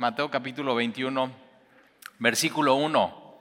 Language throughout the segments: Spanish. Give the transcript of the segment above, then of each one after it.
Mateo capítulo 21, versículo 1.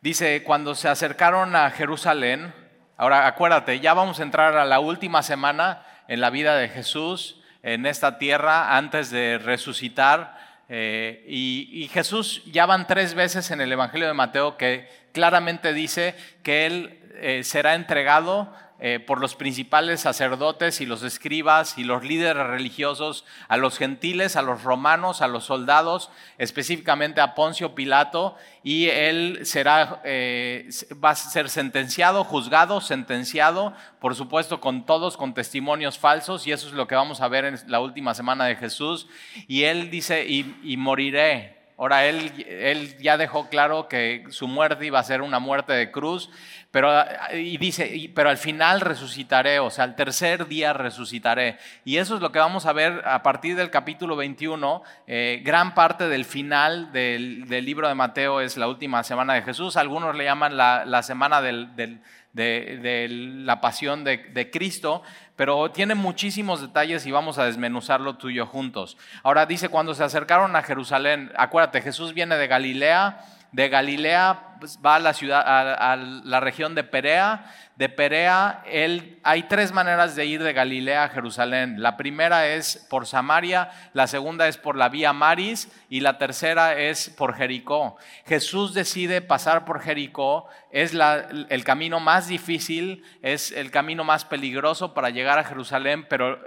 Dice, cuando se acercaron a Jerusalén, ahora acuérdate, ya vamos a entrar a la última semana en la vida de Jesús en esta tierra antes de resucitar. Eh, y, Jesús ya van tres veces en el Evangelio de Mateo que claramente dice que Él eh, será entregado eh, por los principales sacerdotes y los escribas y los líderes religiosos, a los gentiles, a los romanos, a los soldados, específicamente a Poncio Pilato, y él será, eh, va a ser sentenciado, juzgado, sentenciado, por supuesto con todos, con testimonios falsos, y eso es lo que vamos a ver en la última semana de Jesús, y él dice, y moriré, Ahora, él, él, ya dejó claro que su muerte iba a ser una muerte de cruz, pero, y dice, pero al final resucitaré, o sea, al tercer día resucitaré. Y eso es lo que vamos a ver a partir del capítulo 21. Eh, gran parte del final del, del, libro de Mateo es la última semana de Jesús. Algunos le llaman la, la semana del, del de, la pasión de, Cristo, pero tiene muchísimos detalles y vamos a desmenuzarlo tú y juntos. Ahora dice, cuando se acercaron a Jerusalén, acuérdate, Jesús viene de Galilea, de Galilea pues, va a la ciudad, a, la región de Perea. De Perea, él, hay tres maneras de ir de Galilea a Jerusalén. La primera es por Samaria, la segunda es por la vía Maris y la tercera es por Jericó. Jesús decide pasar por Jericó, es el camino más difícil, es el camino más peligroso para llegar a Jerusalén, pero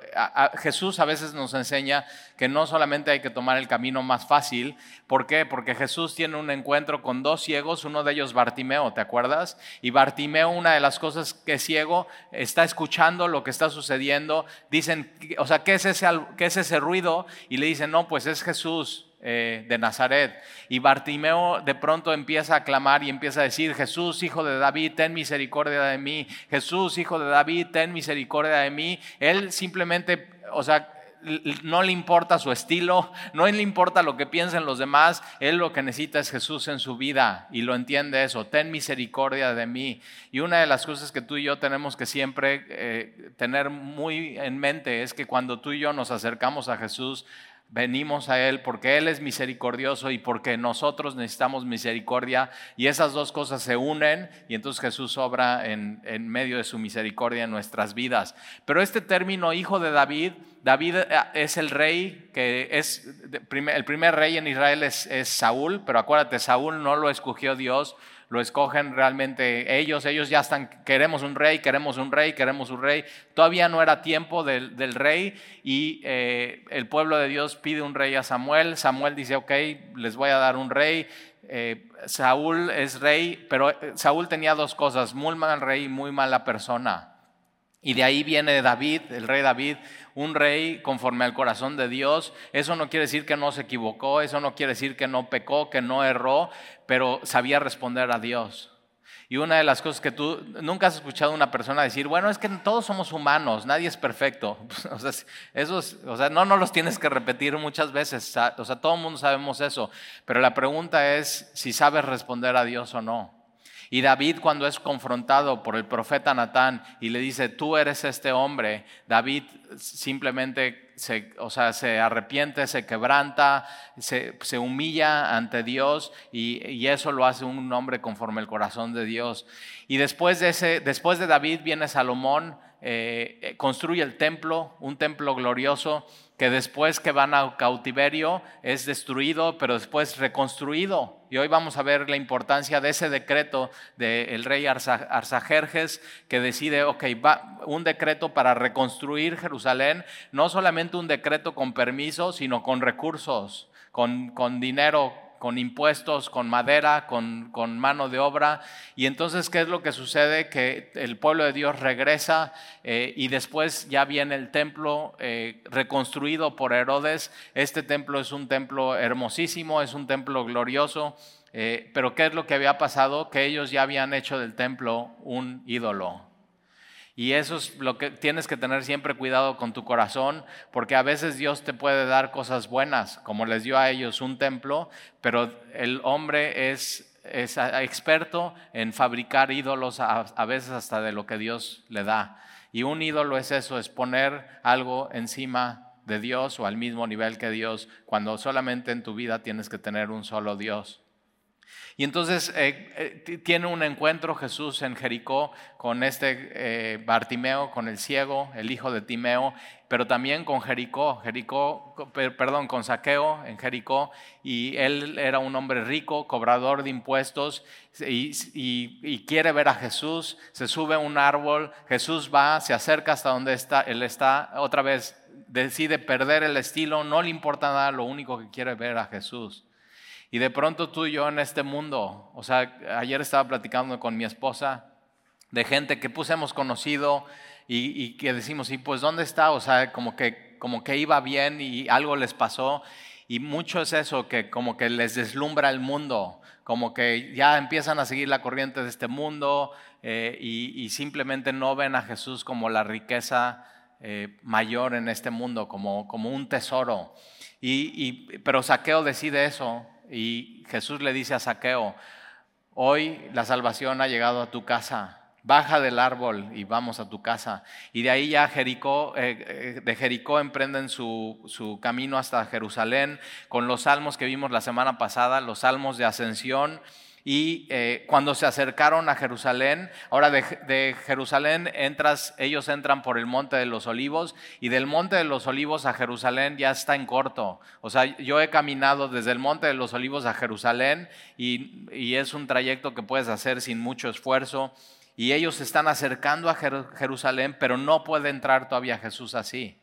Jesús a veces nos enseña que no solamente hay que tomar el camino más fácil. ¿Por qué? Porque Jesús tiene un encuentro con dos ciegos, uno de ellos Bartimeo, ¿te acuerdas? Y Bartimeo, una de las cosas que es ciego, está escuchando lo que está sucediendo. Dicen, o sea, ¿qué es ese, qué es ese ruido? Y le dicen, no, pues es Jesús. Eh, de Nazaret. Y Bartimeo de pronto empieza a clamar y empieza a decir, Jesús, hijo de David, ten misericordia de mí. Jesús, hijo de David, ten misericordia de mí. Él simplemente, o sea, no le importa su estilo, no le importa lo que piensen los demás, él lo que necesita es Jesús en su vida y lo entiende eso, ten misericordia de mí. Y una de las cosas que tú y yo tenemos que siempre eh, tener muy en mente es que cuando tú y yo nos acercamos a Jesús, venimos a Él porque Él es misericordioso y porque nosotros necesitamos misericordia y esas dos cosas se unen y entonces Jesús obra en, medio de su misericordia en nuestras vidas. Pero este término hijo de David, David eh, es el rey que es, el primer rey en Israel es, es Saúl, pero acuérdate, Saúl no lo escogió Dios, lo escogen realmente ellos, ellos ya están, queremos un rey, queremos un rey, queremos un rey. Todavía no era tiempo del, rey y eh, el pueblo de Dios pide un rey a Samuel, Samuel dice, ok, les voy a dar un rey. Eh, Saúl es rey, pero eh, Saúl tenía dos cosas, muy mal rey y muy mala persona. Y de ahí viene David, el rey David, un rey conforme al corazón de Dios. Eso no quiere decir que no se equivocó, eso no quiere decir que no pecó, que no erró, pero sabía responder a Dios. Y una de las cosas que tú nunca has escuchado una persona decir, bueno, es que todos somos humanos, nadie es perfecto. o sea, eso o sea, no, no los tienes que repetir muchas veces, o sea, todo el mundo sabemos eso, pero la pregunta es si sabes responder a Dios o no. Y David cuando es confrontado por el profeta Natán y le dice, tú eres este hombre, David simplemente se, o sea, se arrepiente, se quebranta, se, humilla ante Dios y, eso lo hace un hombre conforme el corazón de Dios. Y después de, ese, después de David viene Salomón, eh, eh, construye el templo, un templo glorioso que después que van a cautiverio es destruido, pero después reconstruido. Y hoy vamos a ver la importancia de ese decreto del rey Arsajerjes que decide, ok, un decreto para reconstruir Jerusalén, no solamente un decreto con permiso, sino con recursos, con, con dinero con impuestos, con madera, con, mano de obra. Y entonces, ¿qué es lo que sucede? Que el pueblo de Dios regresa eh, y después ya viene el templo eh, reconstruido por Herodes. Este templo es un templo hermosísimo, es un templo glorioso. Eh, pero ¿qué es lo que había pasado? Que ellos ya habían hecho del templo un ídolo. Y eso es lo que tienes que tener siempre cuidado con tu corazón, porque a veces Dios te puede dar cosas buenas, como les dio a ellos un templo, pero el hombre es, experto en fabricar ídolos a, veces hasta de lo que Dios le da. Y un ídolo es eso, es poner algo encima de Dios o al mismo nivel que Dios cuando solamente en tu vida tienes que tener un solo Dios. Y entonces eh, eh, tiene un encuentro Jesús en Jericó con este eh, Bartimeo, con el ciego, el hijo de Timeo, pero también con Jericó, Jericó, perdón, con Saqueo en Jericó, y él era un hombre rico, cobrador de impuestos, y, y, quiere ver a Jesús, se sube a un árbol, Jesús va, se acerca hasta donde está, él está, otra vez decide perder el estilo, no le importa nada, lo único que quiere ver a Jesús. Y de pronto tú y yo en este mundo, o sea, ayer estaba platicando con mi esposa de gente que pues hemos conocido y, que decimos, y pues ¿dónde está? O sea, como que, como que iba bien y algo les pasó. Y mucho es eso, que como que les deslumbra el mundo, como que ya empiezan a seguir la corriente de este mundo eh, y, simplemente no ven a Jesús como la riqueza eh, mayor en este mundo, como, como un tesoro. Y, pero Saqueo decide eso, y Jesús le dice a Saqueo, hoy la salvación ha llegado a tu casa, baja del árbol y vamos a tu casa. Y de ahí ya Jericó, eh, eh, de Jericó emprenden su, su, camino hasta Jerusalén con los salmos que vimos la semana pasada, los salmos de ascensión y eh, cuando se acercaron a Jerusalén, ahora de, Jerusalén entras, ellos entran por el monte de los olivos y del monte de los olivos a Jerusalén ya está en corto. O sea, yo he caminado desde el monte de los olivos a Jerusalén y, y es un trayecto que puedes hacer sin mucho esfuerzo. Y ellos se están acercando a Jerusalén, pero no puede entrar todavía Jesús así.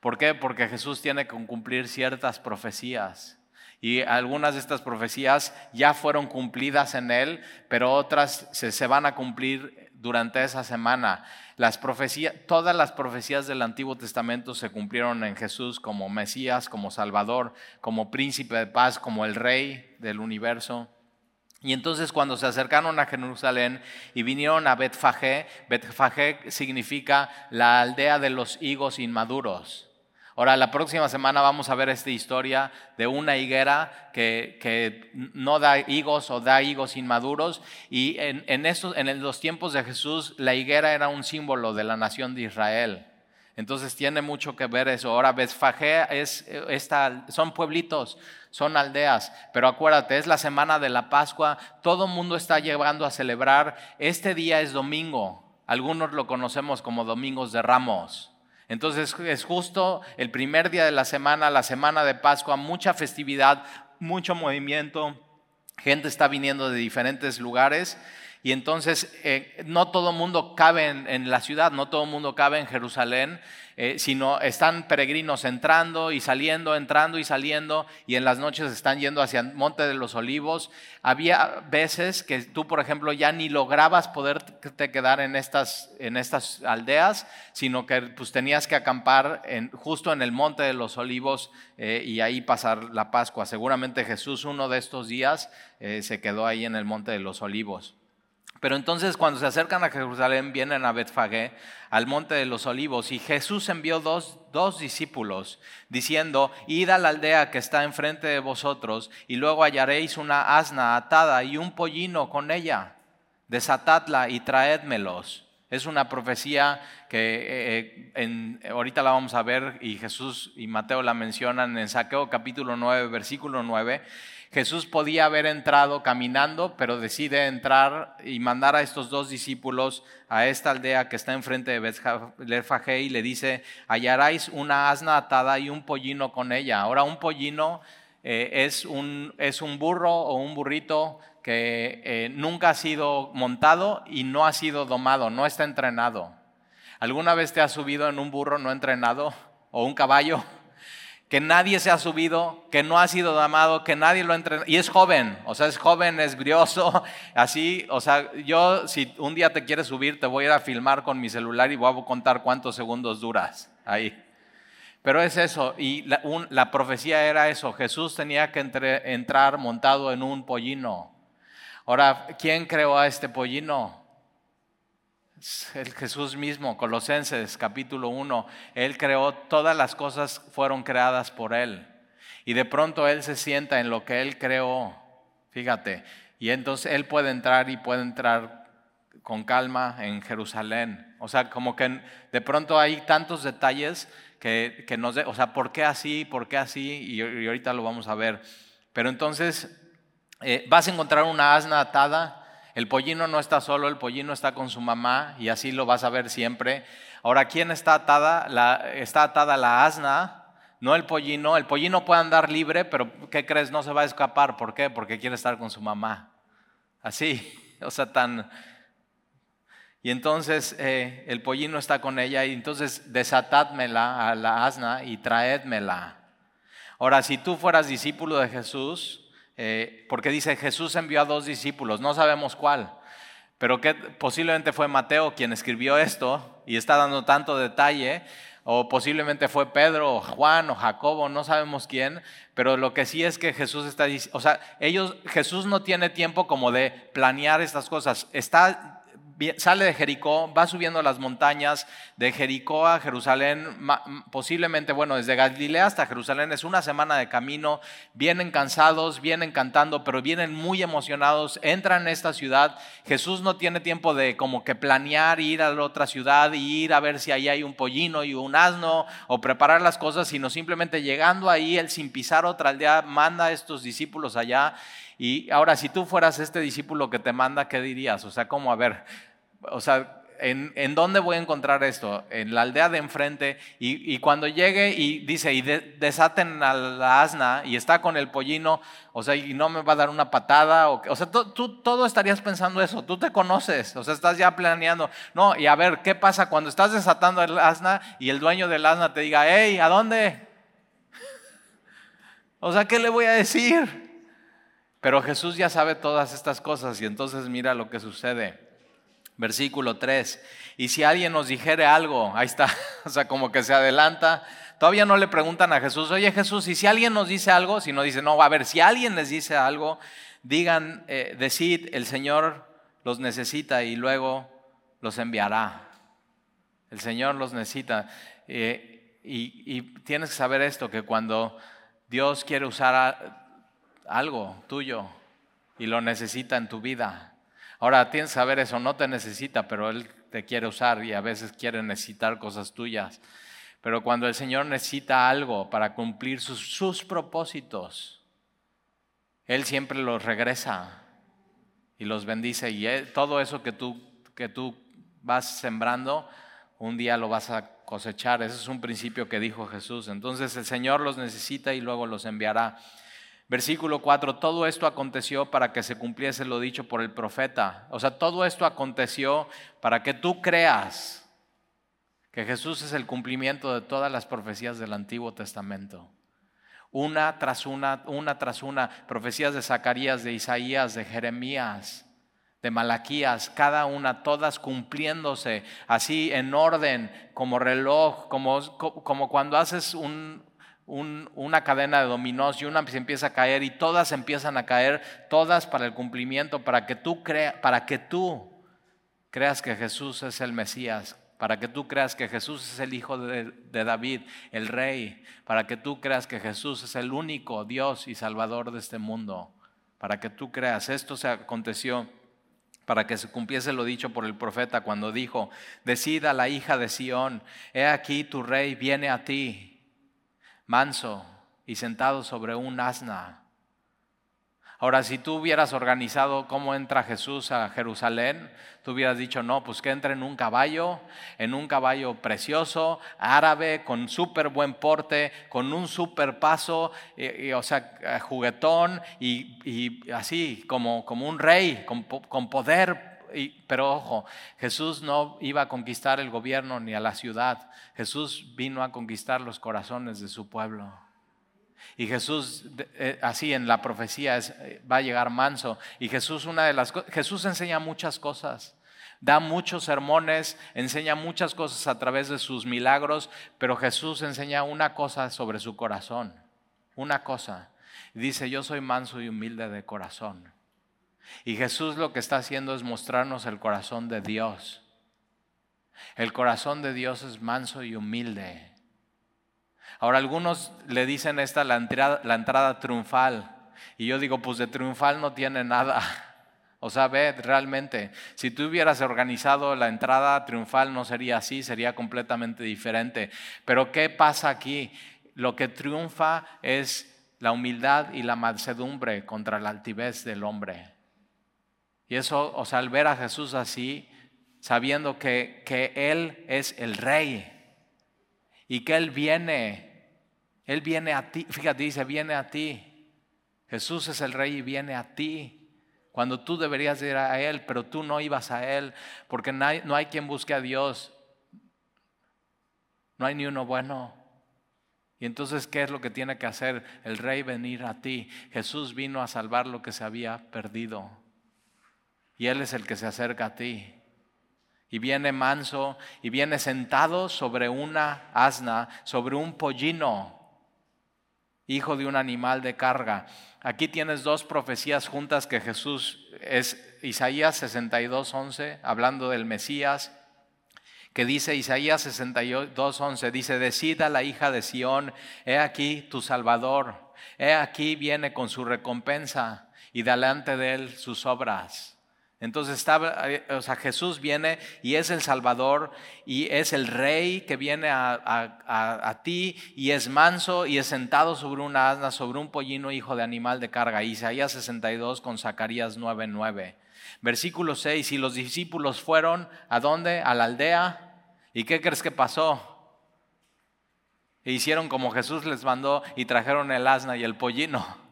¿Por qué? Porque Jesús tiene que cumplir ciertas profecías. Y algunas de estas profecías ya fueron cumplidas en él, pero otras se, van a cumplir durante esa semana. Las profecías, todas las profecías del Antiguo Testamento se cumplieron en Jesús como Mesías, como Salvador, como príncipe de paz, como el rey del universo. Y entonces cuando se acercaron a Jerusalén y vinieron a Betfagé, Betfagé significa la aldea de los higos inmaduros. Ahora, la próxima semana vamos a ver esta historia de una higuera que, no da higos o da higos inmaduros. Y en, en, en los tiempos de Jesús, la higuera era un símbolo de la nación de Israel. Entonces tiene mucho que ver eso. Ahora, Besfagé es esta, son pueblitos, son aldeas, pero acuérdate, es la semana de la Pascua, todo el mundo está llegando a celebrar. Este día es domingo, algunos lo conocemos como domingos de ramos. Entonces es justo el primer día de la semana, la semana de Pascua, mucha festividad, mucho movimiento, gente está viniendo de diferentes lugares y entonces eh, no todo mundo cabe en, la ciudad, no todo mundo cabe en Jerusalén, eh, sino están peregrinos entrando y saliendo, entrando y saliendo, y en las noches están yendo hacia el Monte de los Olivos. Había veces que tú, por ejemplo, ya ni lograbas poderte quedar en estas, en estas aldeas, sino que pues, tenías que acampar justo en el Monte de los Olivos eh, y ahí pasar la Pascua. Seguramente Jesús uno de estos días se quedó ahí en el Monte de los Olivos. Pero entonces cuando se acercan a Jerusalén, vienen a Betfagé, al monte de los olivos, y Jesús envió dos, dos, discípulos, diciendo, id a la aldea que está enfrente de vosotros, y luego hallaréis una asna atada y un pollino con ella. Desatadla y traédmelos. Es una profecía que eh, en, ahorita la vamos a ver y Jesús y Mateo la mencionan en Saqueo capítulo 9, versículo 9. Jesús podía haber entrado caminando, pero decide entrar y mandar a estos dos discípulos a esta aldea que está enfrente de Betfagé y le dice, hallaráis una asna atada y un pollino con ella. Ahora un pollino eh, es, un, es, un, burro o un burrito que eh, nunca ha sido montado y no ha sido domado, no está entrenado. ¿Alguna vez te has subido en un burro no entrenado o un caballo? Que nadie se ha subido, que no ha sido amado, que nadie lo ha entrenado. Y es joven, o sea, es joven, es brioso, así, o sea, yo si un día te quieres subir, te voy a ir a filmar con mi celular y voy a contar cuántos segundos duras ahí. Pero es eso, y la, profecía era eso, Jesús tenía que entrar montado en un pollino. Ahora, ¿quién creó a este pollino? El Jesús mismo, Colosenses capítulo 1, Él creó, todas las cosas fueron creadas por Él. Y de pronto Él se sienta en lo que Él creó, fíjate, y entonces Él puede entrar y puede entrar con calma en Jerusalén. O sea, como que de pronto hay tantos detalles que, que nos dé, o sea, ¿por qué así? ¿Por qué así? Y, y ahorita lo vamos a ver. Pero entonces eh, vas a encontrar una asna atada. El pollino no está solo, el pollino está con su mamá y así lo vas a ver siempre. Ahora, ¿quién está atada? La, está atada la asna, no el pollino. El pollino puede andar libre, pero ¿qué crees? No se va a escapar. ¿Por qué? Porque quiere estar con su mamá. Así, o sea, tan... Y entonces eh, el pollino está con ella y entonces desatádmela a la asna y traédmela. Ahora, si tú fueras discípulo de Jesús, eh, porque dice Jesús envió a dos discípulos, no sabemos cuál, pero que posiblemente fue Mateo quien escribió esto y está dando tanto detalle, o posiblemente fue Pedro o Juan o Jacobo, no sabemos quién, pero lo que sí es que Jesús está diciendo, o sea, ellos, Jesús no tiene tiempo como de planear estas cosas, está sale de Jericó, va subiendo las montañas de Jericó a Jerusalén, posiblemente, bueno, desde Galilea hasta Jerusalén es una semana de camino, vienen cansados, vienen cantando, pero vienen muy emocionados, entran en esta ciudad, Jesús no tiene tiempo de como que planear ir a la otra ciudad y ir a ver si ahí hay un pollino y un asno o preparar las cosas, sino simplemente llegando ahí, él sin pisar otra aldea, manda a estos discípulos allá y ahora, si tú fueras este discípulo que te manda, ¿qué dirías? O sea, ¿cómo? A ver, o sea, ¿en, dónde voy a encontrar esto? En la aldea de enfrente. Y, cuando llegue y dice, y desaten a la asna y está con el pollino, o sea, y no me va a dar una patada. O, o sea, tú todo estarías pensando eso. Tú te conoces, o sea, estás ya planeando. No, y a ver, ¿qué pasa cuando estás desatando el asna y el dueño del asna te diga, hey, ¿a dónde? O sea, ¿qué le voy a decir? Pero Jesús ya sabe todas estas cosas y entonces mira lo que sucede. Versículo 3. Y si alguien nos dijere algo, ahí está, o sea, como que se adelanta. Todavía no le preguntan a Jesús, oye Jesús, y si alguien nos dice algo, si no dice, no, a ver, si alguien les dice algo, digan, eh, decid, el Señor los necesita y luego los enviará. El Señor los necesita. Eh, y, tienes que saber esto, que cuando Dios quiere usar a, algo tuyo y lo necesita en tu vida. Ahora tienes que saber eso, no te necesita, pero Él te quiere usar y a veces quiere necesitar cosas tuyas. Pero cuando el Señor necesita algo para cumplir sus, propósitos, Él siempre los regresa y los bendice. Y todo eso que tú, que tú vas sembrando, un día lo vas a cosechar. Ese es un principio que dijo Jesús. Entonces el Señor los necesita y luego los enviará. Versículo 4, todo esto aconteció para que se cumpliese lo dicho por el profeta. O sea, todo esto aconteció para que tú creas que Jesús es el cumplimiento de todas las profecías del Antiguo Testamento. Una tras una, una tras una, profecías de Zacarías, de Isaías, de Jeremías, de Malaquías, cada una, todas cumpliéndose así en orden, como reloj, como, como cuando haces un, una cadena de dominós y una se empieza a caer y todas empiezan a caer, todas para el cumplimiento, para que tú, crea, para que tú creas que Jesús es el Mesías, para que tú creas que Jesús es el Hijo de, de David, el Rey, para que tú creas que Jesús es el único Dios y Salvador de este mundo, para que tú creas. Esto se aconteció para que se cumpliese lo dicho por el profeta cuando dijo, decida la hija de Sión, he aquí tu rey viene a ti manso y sentado sobre un asna. Ahora, si tú hubieras organizado cómo entra Jesús a Jerusalén, tú hubieras dicho, no, pues que entre en un caballo, en un caballo precioso, árabe, con súper buen porte, con un súper paso, y, o sea, juguetón, y, así, como, como un rey, con, con poder pero ojo, Jesús no iba a conquistar el gobierno ni a la ciudad. Jesús vino a conquistar los corazones de su pueblo. Y Jesús, eh, así en la profecía, eh, va a llegar manso. Y Jesús, una de las Jesús enseña muchas cosas. Da muchos sermones, enseña muchas cosas a través de sus milagros, pero Jesús enseña una cosa sobre su corazón. Una cosa. Dice, yo soy manso y humilde de corazón. Y Jesús lo que está haciendo es mostrarnos el corazón de Dios. El corazón de Dios es manso y humilde. Ahora algunos le dicen esta la entrada, la entrada triunfal. Y yo digo, pues de triunfal no tiene nada. O sea, ve, realmente, si tú hubieras organizado la entrada triunfal no sería así, sería completamente diferente. Pero ¿qué pasa aquí? Lo que triunfa es la humildad y la mansedumbre contra la altivez del hombre. Y eso, o sea, al ver a Jesús así, sabiendo que, que Él es el rey y que Él viene, Él viene a ti, fíjate, dice, viene a ti. Jesús es el rey y viene a ti cuando tú deberías ir a Él, pero tú no ibas a Él, porque no hay, no hay quien busque a Dios. No hay ni uno bueno. Y entonces, ¿qué es lo que tiene que hacer el rey venir a ti? Jesús vino a salvar lo que se había perdido. Y Él es el que se acerca a ti. Y viene manso y viene sentado sobre una asna, sobre un pollino, hijo de un animal de carga. Aquí tienes dos profecías juntas que Jesús es Isaías 62, 11, hablando del Mesías, que dice Isaías 62, 11, dice, decida la hija de Sión, he aquí tu Salvador, he aquí viene con su recompensa y delante de él sus obras. Entonces está, o sea, Jesús viene y es el Salvador y es el Rey que viene a, ti y es manso y es sentado sobre una asna, sobre un pollino hijo de animal de carga. Isaías 62 con Zacarías 9:9. Versículo 6, y los discípulos fueron a dónde? A la aldea. ¿Y qué crees que pasó? E hicieron como Jesús les mandó y trajeron el asna y el pollino.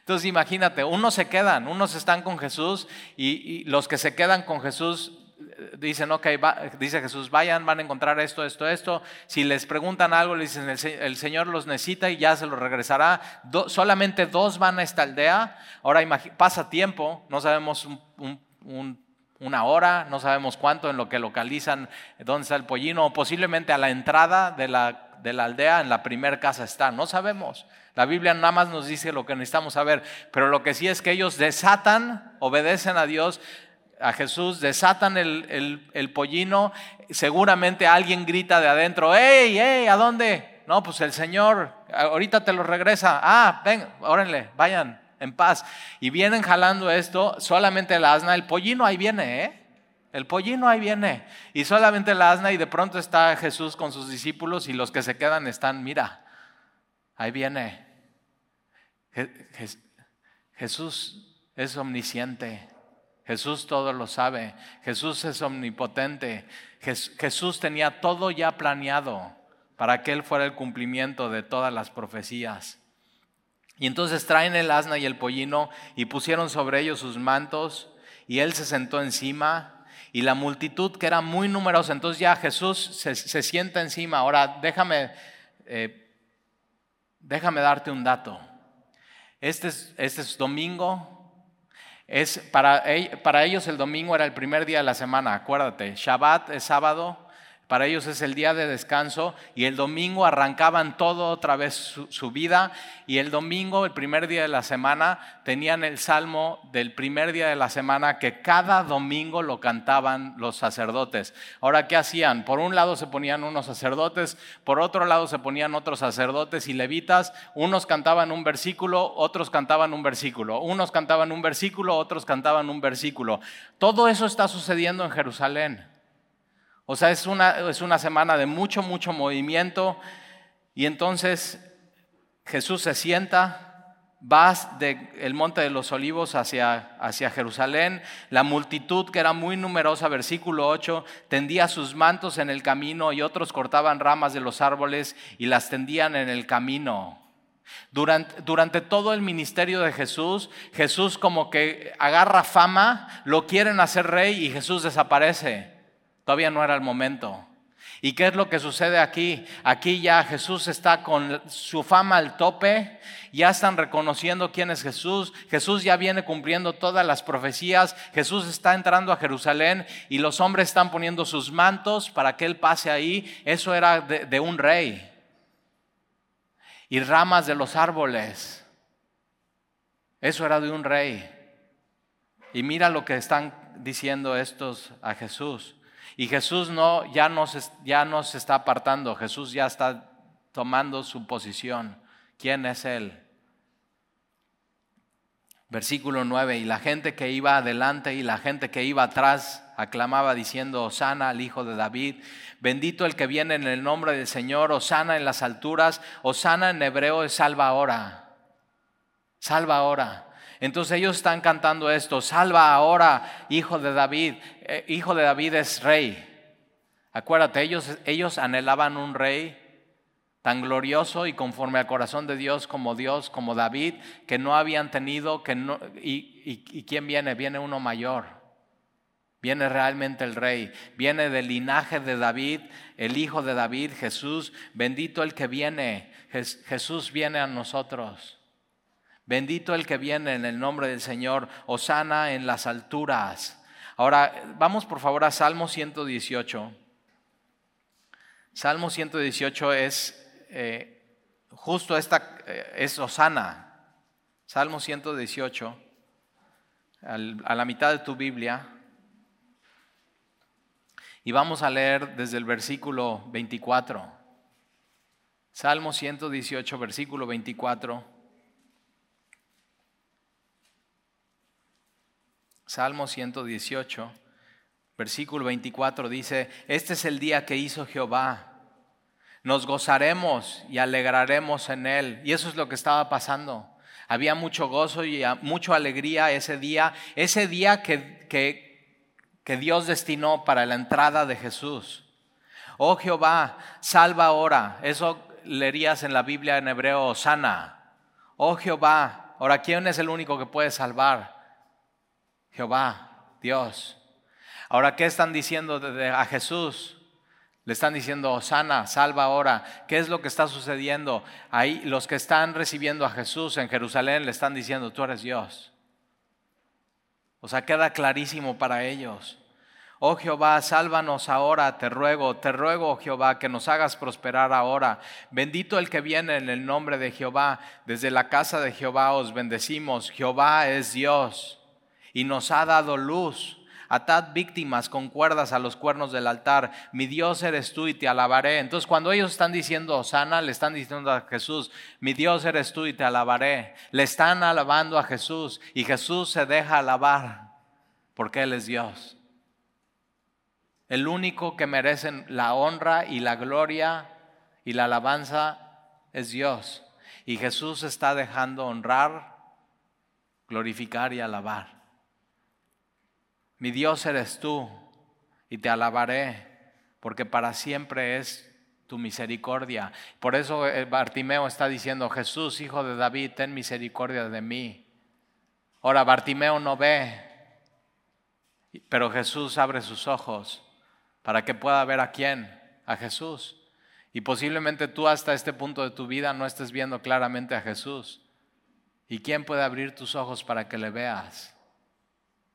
Entonces imagínate, unos se quedan, unos están con Jesús y, los que se quedan con Jesús eh, dicen, ok, dice Jesús, vayan, van a encontrar esto, esto, esto. Si les preguntan algo, le dicen, el, Señor los necesita y ya se los regresará. solamente dos van a esta aldea. Ahora pasa tiempo, no sabemos una hora, no sabemos cuánto en lo que localizan dónde está el pollino, o posiblemente a la entrada de la, de la aldea, en la primera casa está, no sabemos. La Biblia nada más nos dice lo que necesitamos saber, pero lo que sí es que ellos desatan, obedecen a Dios, a Jesús, desatan el, pollino, seguramente alguien grita de adentro, ¡Ey, hey, ¿a dónde? No, pues el Señor, ahorita te lo regresa. Ah, ven, órenle, vayan en paz. Y vienen jalando esto, solamente el asna, el pollino ahí viene, ¿eh? El pollino ahí viene. Y solamente el asna y de pronto está Jesús con sus discípulos y los que se quedan están, mira, ahí viene. Jesús es omnisciente. Jesús todo lo sabe. Jesús es omnipotente. Jesús tenía todo ya planeado para que Él fuera el cumplimiento de todas las profecías. Y entonces traen el asna y el pollino y pusieron sobre ellos sus mantos y Él se sentó encima y la multitud que era muy numerosa, entonces ya Jesús se, sienta encima. Ahora déjame, eh, déjame darte un dato. Este es, este es domingo. Es para, para ellos el domingo era el primer día de la semana, acuérdate. Shabbat es sábado, para ellos es el día de descanso y el domingo arrancaban todo otra vez su, vida y el domingo, el primer día de la semana, tenían el salmo del primer día de la semana que cada domingo lo cantaban los sacerdotes. Ahora, ¿qué hacían? Por un lado se ponían unos sacerdotes, por otro lado se ponían otros sacerdotes y levitas, unos cantaban un versículo, otros cantaban un versículo, unos cantaban un versículo, otros cantaban un versículo. Todo eso está sucediendo en Jerusalén. O sea, es una, es una semana de mucho, mucho movimiento. Y entonces Jesús se sienta, vas del monte de los olivos hacia, hacia Jerusalén. La multitud, que era muy numerosa, versículo 8, tendía sus mantos en el camino y otros cortaban ramas de los árboles y las tendían en el camino. Durante, durante, todo el ministerio de Jesús, Jesús como que agarra fama, lo quieren hacer rey y Jesús desaparece. Todavía no era el momento. ¿Y qué es lo que sucede aquí? Aquí ya Jesús está con su fama al tope, ya están reconociendo quién es Jesús, Jesús ya viene cumpliendo todas las profecías, Jesús está entrando a Jerusalén y los hombres están poniendo sus mantos para que Él pase ahí. Eso era de, un rey. Y ramas de los árboles. Eso era de un rey. Y mira lo que están diciendo estos a Jesús. Y Jesús no, ya, no se, ya está apartando, Jesús ya está tomando su posición. ¿Quién es Él? Versículo 9, y la gente que iba adelante y la gente que iba atrás aclamaba diciendo, Osana al Hijo de David, bendito el que viene en el nombre del Señor, Osana en las alturas, Osana en hebreo es salva ahora, salva ahora. Entonces ellos están cantando esto, salva ahora, Hijo de David, eh, Hijo de David es rey. Acuérdate, ellos, ellos anhelaban un rey tan glorioso y conforme al corazón de Dios como Dios, como David, que no habían tenido, que no, y, y, quién viene? Viene uno mayor. Viene realmente el rey, viene del linaje de David, el hijo de David, Jesús, bendito el que viene, Jesús viene a nosotros. Bendito el que viene en el nombre del Señor, Osana en las alturas. Ahora, vamos por favor a Salmo 118. Salmo 118 es eh, justo esta eh, es Osana. Salmo 118, a la mitad de tu Biblia. Y vamos a leer desde el versículo 24. Salmo 118, versículo 24. Salmo 118, versículo 24 dice, este es el día que hizo Jehová nos gozaremos y alegraremos en Él. Y eso es lo que estaba pasando. Había mucho gozo y mucha alegría ese día, ese día que, que, que Dios destinó para la entrada de Jesús. Oh Jehová, salva ahora. Eso leerías en la Biblia en hebreo, sana. Oh Jehová, ahora ¿quién es el único que puede salvar? Jehová, Dios. Ahora, ¿qué están diciendo a Jesús? Le están diciendo, sana, salva ahora. ¿Qué es lo que está sucediendo? Ahí los que están recibiendo a Jesús en Jerusalén le están diciendo, tú eres Dios. O sea, queda clarísimo para ellos. Oh Jehová, sálvanos ahora, te ruego, te ruego, oh Jehová, que nos hagas prosperar ahora. Bendito el que viene en el nombre de Jehová. Desde la casa de Jehová os bendecimos. Jehová es Dios y nos ha dado luz atad víctimas con cuerdas a los cuernos del altar, mi Dios eres tú y te alabaré. Entonces cuando ellos están diciendo sana, le están diciendo a Jesús, mi Dios eres tú y te alabaré. Le están alabando a Jesús y Jesús se deja alabar porque Él es Dios. El único que merecen la honra y la gloria y la alabanza es Dios. Y Jesús está dejando honrar, glorificar y alabar. Mi Dios eres tú y te alabaré, porque para siempre es tu misericordia. Por eso eh, Bartimeo está diciendo, Jesús, hijo de David, ten misericordia de mí. Ahora Bartimeo no ve, pero Jesús abre sus ojos para que pueda ver a quién, a Jesús. Y posiblemente tú hasta este punto de tu vida no estés viendo claramente a Jesús. ¿Y quién puede abrir tus ojos para que le veas?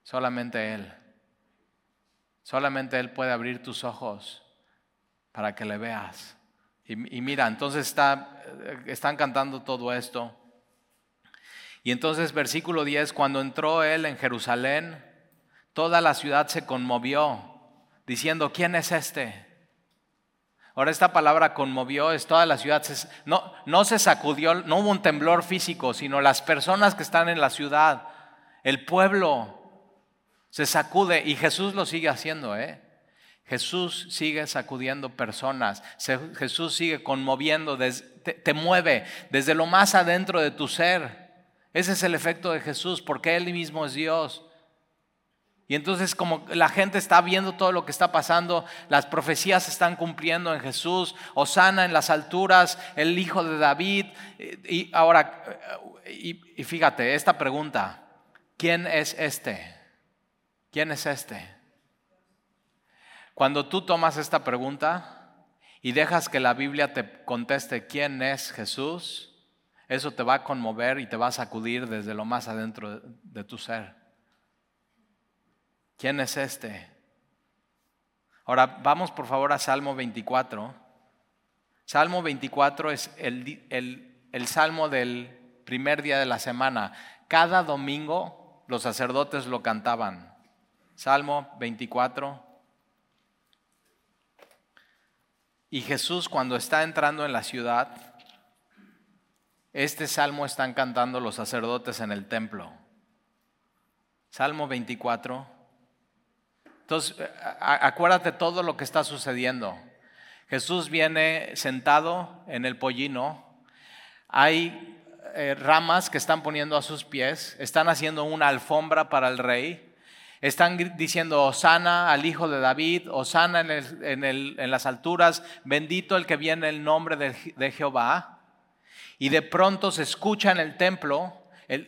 Solamente Él. Solamente Él puede abrir tus ojos para que le veas. Y, mira, entonces está, están cantando todo esto. Y entonces versículo 10, cuando entró Él en Jerusalén, toda la ciudad se conmovió, diciendo, ¿quién es este? Ahora esta palabra conmovió, es toda la ciudad, no, no se sacudió, no hubo un temblor físico, sino las personas que están en la ciudad, el pueblo, se sacude y Jesús lo sigue haciendo, ¿eh? Jesús sigue sacudiendo personas, Jesús sigue conmoviendo, te, mueve desde lo más adentro de tu ser. Ese es el efecto de Jesús, porque Él mismo es Dios. Y entonces como la gente está viendo todo lo que está pasando, las profecías se están cumpliendo en Jesús, Osana en las alturas, el hijo de David. Y ahora, y fíjate, esta pregunta, ¿quién es este? ¿Quién es este? Cuando tú tomas esta pregunta y dejas que la Biblia te conteste quién es Jesús, eso te va a conmover y te va a sacudir desde lo más adentro de tu ser. ¿Quién es este? Ahora vamos por favor a Salmo 24. Salmo 24 es el, el salmo del primer día de la semana. Cada domingo los sacerdotes lo cantaban. Salmo 24. Y Jesús cuando está entrando en la ciudad, este salmo están cantando los sacerdotes en el templo. Salmo 24. Entonces, acuérdate todo lo que está sucediendo. Jesús viene sentado en el pollino. Hay eh, ramas que están poniendo a sus pies. Están haciendo una alfombra para el rey. Están diciendo, Osana al Hijo de David, Osana en, en, las alturas, bendito el que viene el nombre de Jehová. Y de pronto se escucha en el templo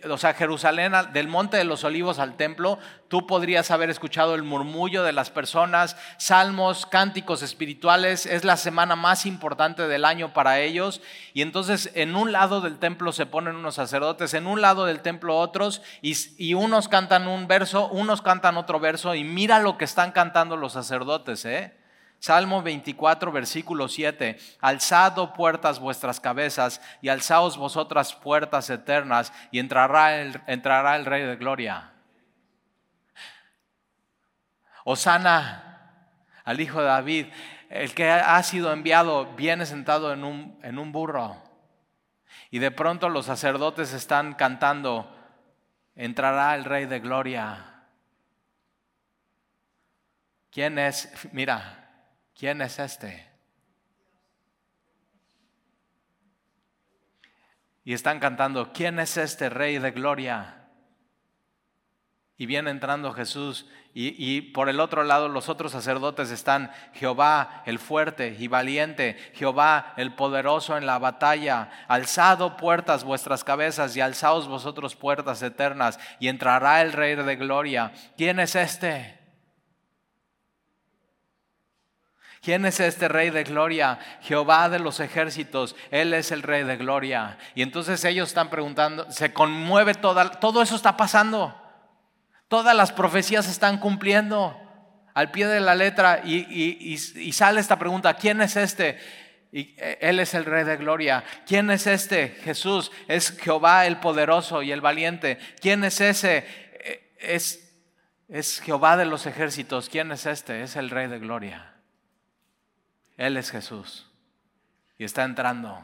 o sea, Jerusalén, del Monte de los Olivos al templo, tú podrías haber escuchado el murmullo de las personas, salmos, cánticos espirituales, es la semana más importante del año para ellos. Y entonces en un lado del templo se ponen unos sacerdotes, en un lado del templo otros, y, y unos cantan un verso, unos cantan otro verso, y mira lo que están cantando los sacerdotes, ¿eh? Salmo 24, versículo 7. Alzad oh puertas vuestras cabezas y alzaos vosotras puertas eternas y entrará el, entrará el Rey de Gloria. Osana al Hijo de David, el que ha sido enviado viene sentado en un, en un burro. Y de pronto los sacerdotes están cantando, entrará el Rey de Gloria. ¿Quién es? Mira, ¿quién es este? Y están cantando, ¿quién es este Rey de Gloria? Y viene entrando Jesús y, por el otro lado los otros sacerdotes están Jehová el fuerte y valiente, Jehová el poderoso en la batalla. Alzado puertas vuestras cabezas y alzaos vosotros puertas eternas y entrará el Rey de Gloria. ¿Quién es este? ¿Quién es este rey de gloria? Jehová de los ejércitos, Él es el rey de gloria. Y entonces ellos están preguntando, se conmueve todo eso está pasando. Todas las profecías están cumpliendo al pie de la letra y, sale esta pregunta, ¿quién es este? Y eh, Él es el Rey de Gloria. ¿Quién es este? Jesús es Jehová el poderoso y el valiente. ¿Quién es ese? Eh, es, es Jehová de los ejércitos. ¿Quién es este? Es el Rey de Gloria. Él es Jesús y está entrando.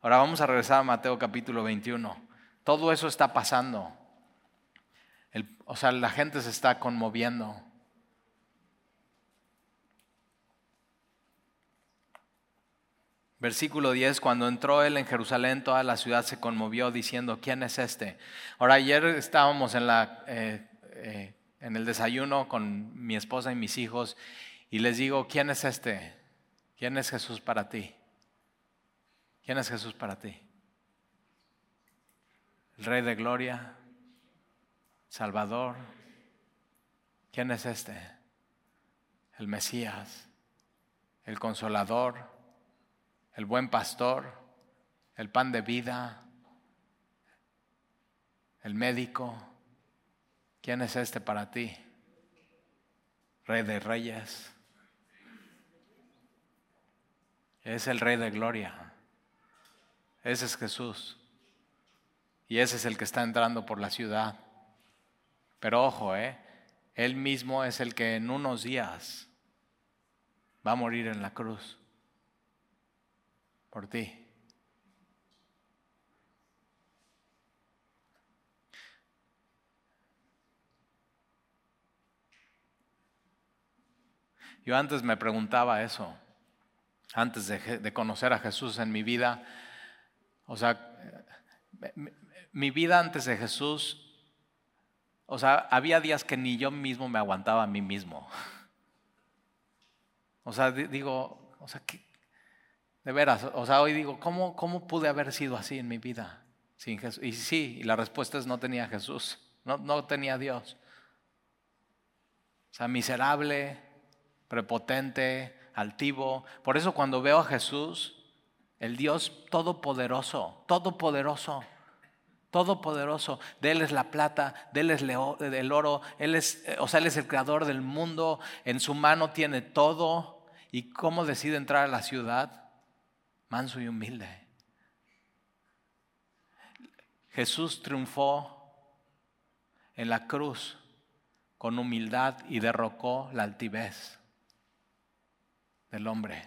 Ahora vamos a regresar a Mateo capítulo 21. Todo eso está pasando. o sea, la gente se está conmoviendo. Versículo 10, cuando entró él en Jerusalén, toda la ciudad se conmovió diciendo, ¿quién es este? Ahora, ayer estábamos en, la, eh, eh, en el desayuno con mi esposa y mis hijos y les digo, ¿quién es este? ¿Quién es Jesús para ti? ¿Quién es Jesús para ti? El Rey de Gloria, Salvador. ¿Quién es este? El Mesías, el Consolador, el Buen Pastor, el Pan de Vida, el Médico. ¿Quién es este para ti? Rey de Reyes Es el Rey de Gloria. Ese es Jesús. Y ese es el que está entrando por la ciudad. Pero ojo, ¿eh? Él mismo es el que en unos días va a morir en la cruz. Por ti. Yo antes me preguntaba eso antes de, conocer a Jesús en mi vida. O sea, mi, vida antes de Jesús, o sea, había días que ni yo mismo me aguantaba a mí mismo. O sea, digo, o sea, de veras, o sea, hoy digo, ¿cómo, ¿cómo pude haber sido así en mi vida sin Jesús? Y sí, y la respuesta es no tenía Jesús, no, no tenía Dios. O sea, miserable, prepotente, altivo. Por eso cuando veo a Jesús, el Dios todopoderoso, todopoderoso, todopoderoso, de Él es la plata, de Él es el oro, Él es, o sea, Él es el creador del mundo, en su mano tiene todo. ¿Y cómo decide entrar a la ciudad? Manso y humilde. Jesús triunfó en la cruz con humildad y derrocó la altivez del hombre.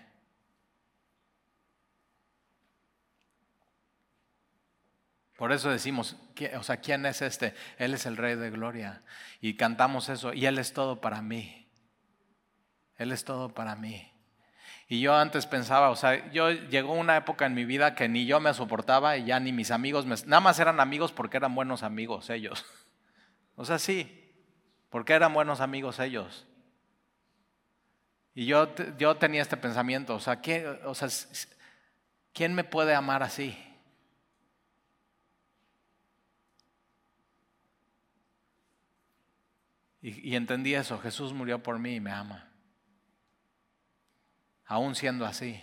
Por eso decimos, o sea, ¿quién es este? Él es el Rey de Gloria. Y cantamos eso, y Él es todo para mí. Él es todo para mí. Y yo antes pensaba, o sea, yo llegó una época en mi vida que ni yo me soportaba y ya ni mis amigos, nada más eran amigos porque eran buenos amigos ellos. O sea, sí, porque eran buenos amigos ellos. Y yo, yo tenía este pensamiento, o sea, ¿quién, o sea, ¿quién me puede amar así? Y, y entendí eso, Jesús murió por mí y me ama. Aún siendo así,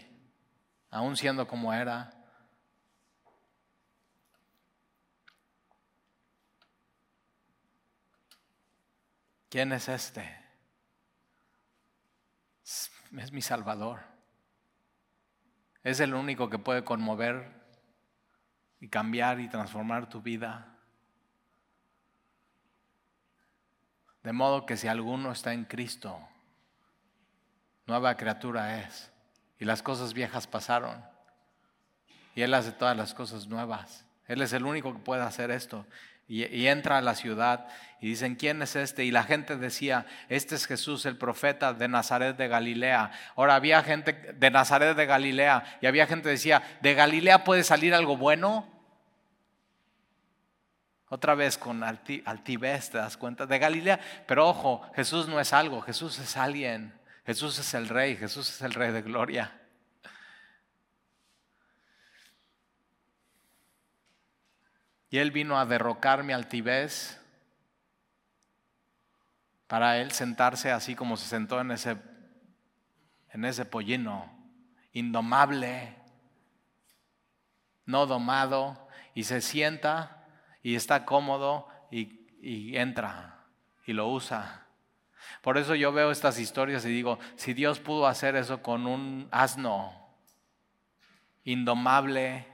aún siendo como era. ¿Quién es este? Es mi Salvador. Es el único que puede conmover y cambiar y transformar tu vida. De modo que si alguno está en Cristo, nueva criatura es. Y las cosas viejas pasaron. Y Él hace todas las cosas nuevas. Él es el único que puede hacer esto. Y, entra a la ciudad y dicen, ¿quién es este? Y la gente decía, este es Jesús, el profeta de Nazaret de Galilea. Ahora había gente de Nazaret de Galilea y había gente que decía, ¿de Galilea puede salir algo bueno? Otra vez con altivez te das cuenta, de Galilea. Pero ojo, Jesús no es algo, Jesús es alguien. Jesús es el rey, Jesús es el rey de gloria. Y Él vino a derrocar mi altivez para Él sentarse así como se sentó en ese, en ese pollino, indomable, no domado, y se sienta y está cómodo y, y entra y lo usa. Por eso yo veo estas historias y digo, si Dios pudo hacer eso con un asno indomable,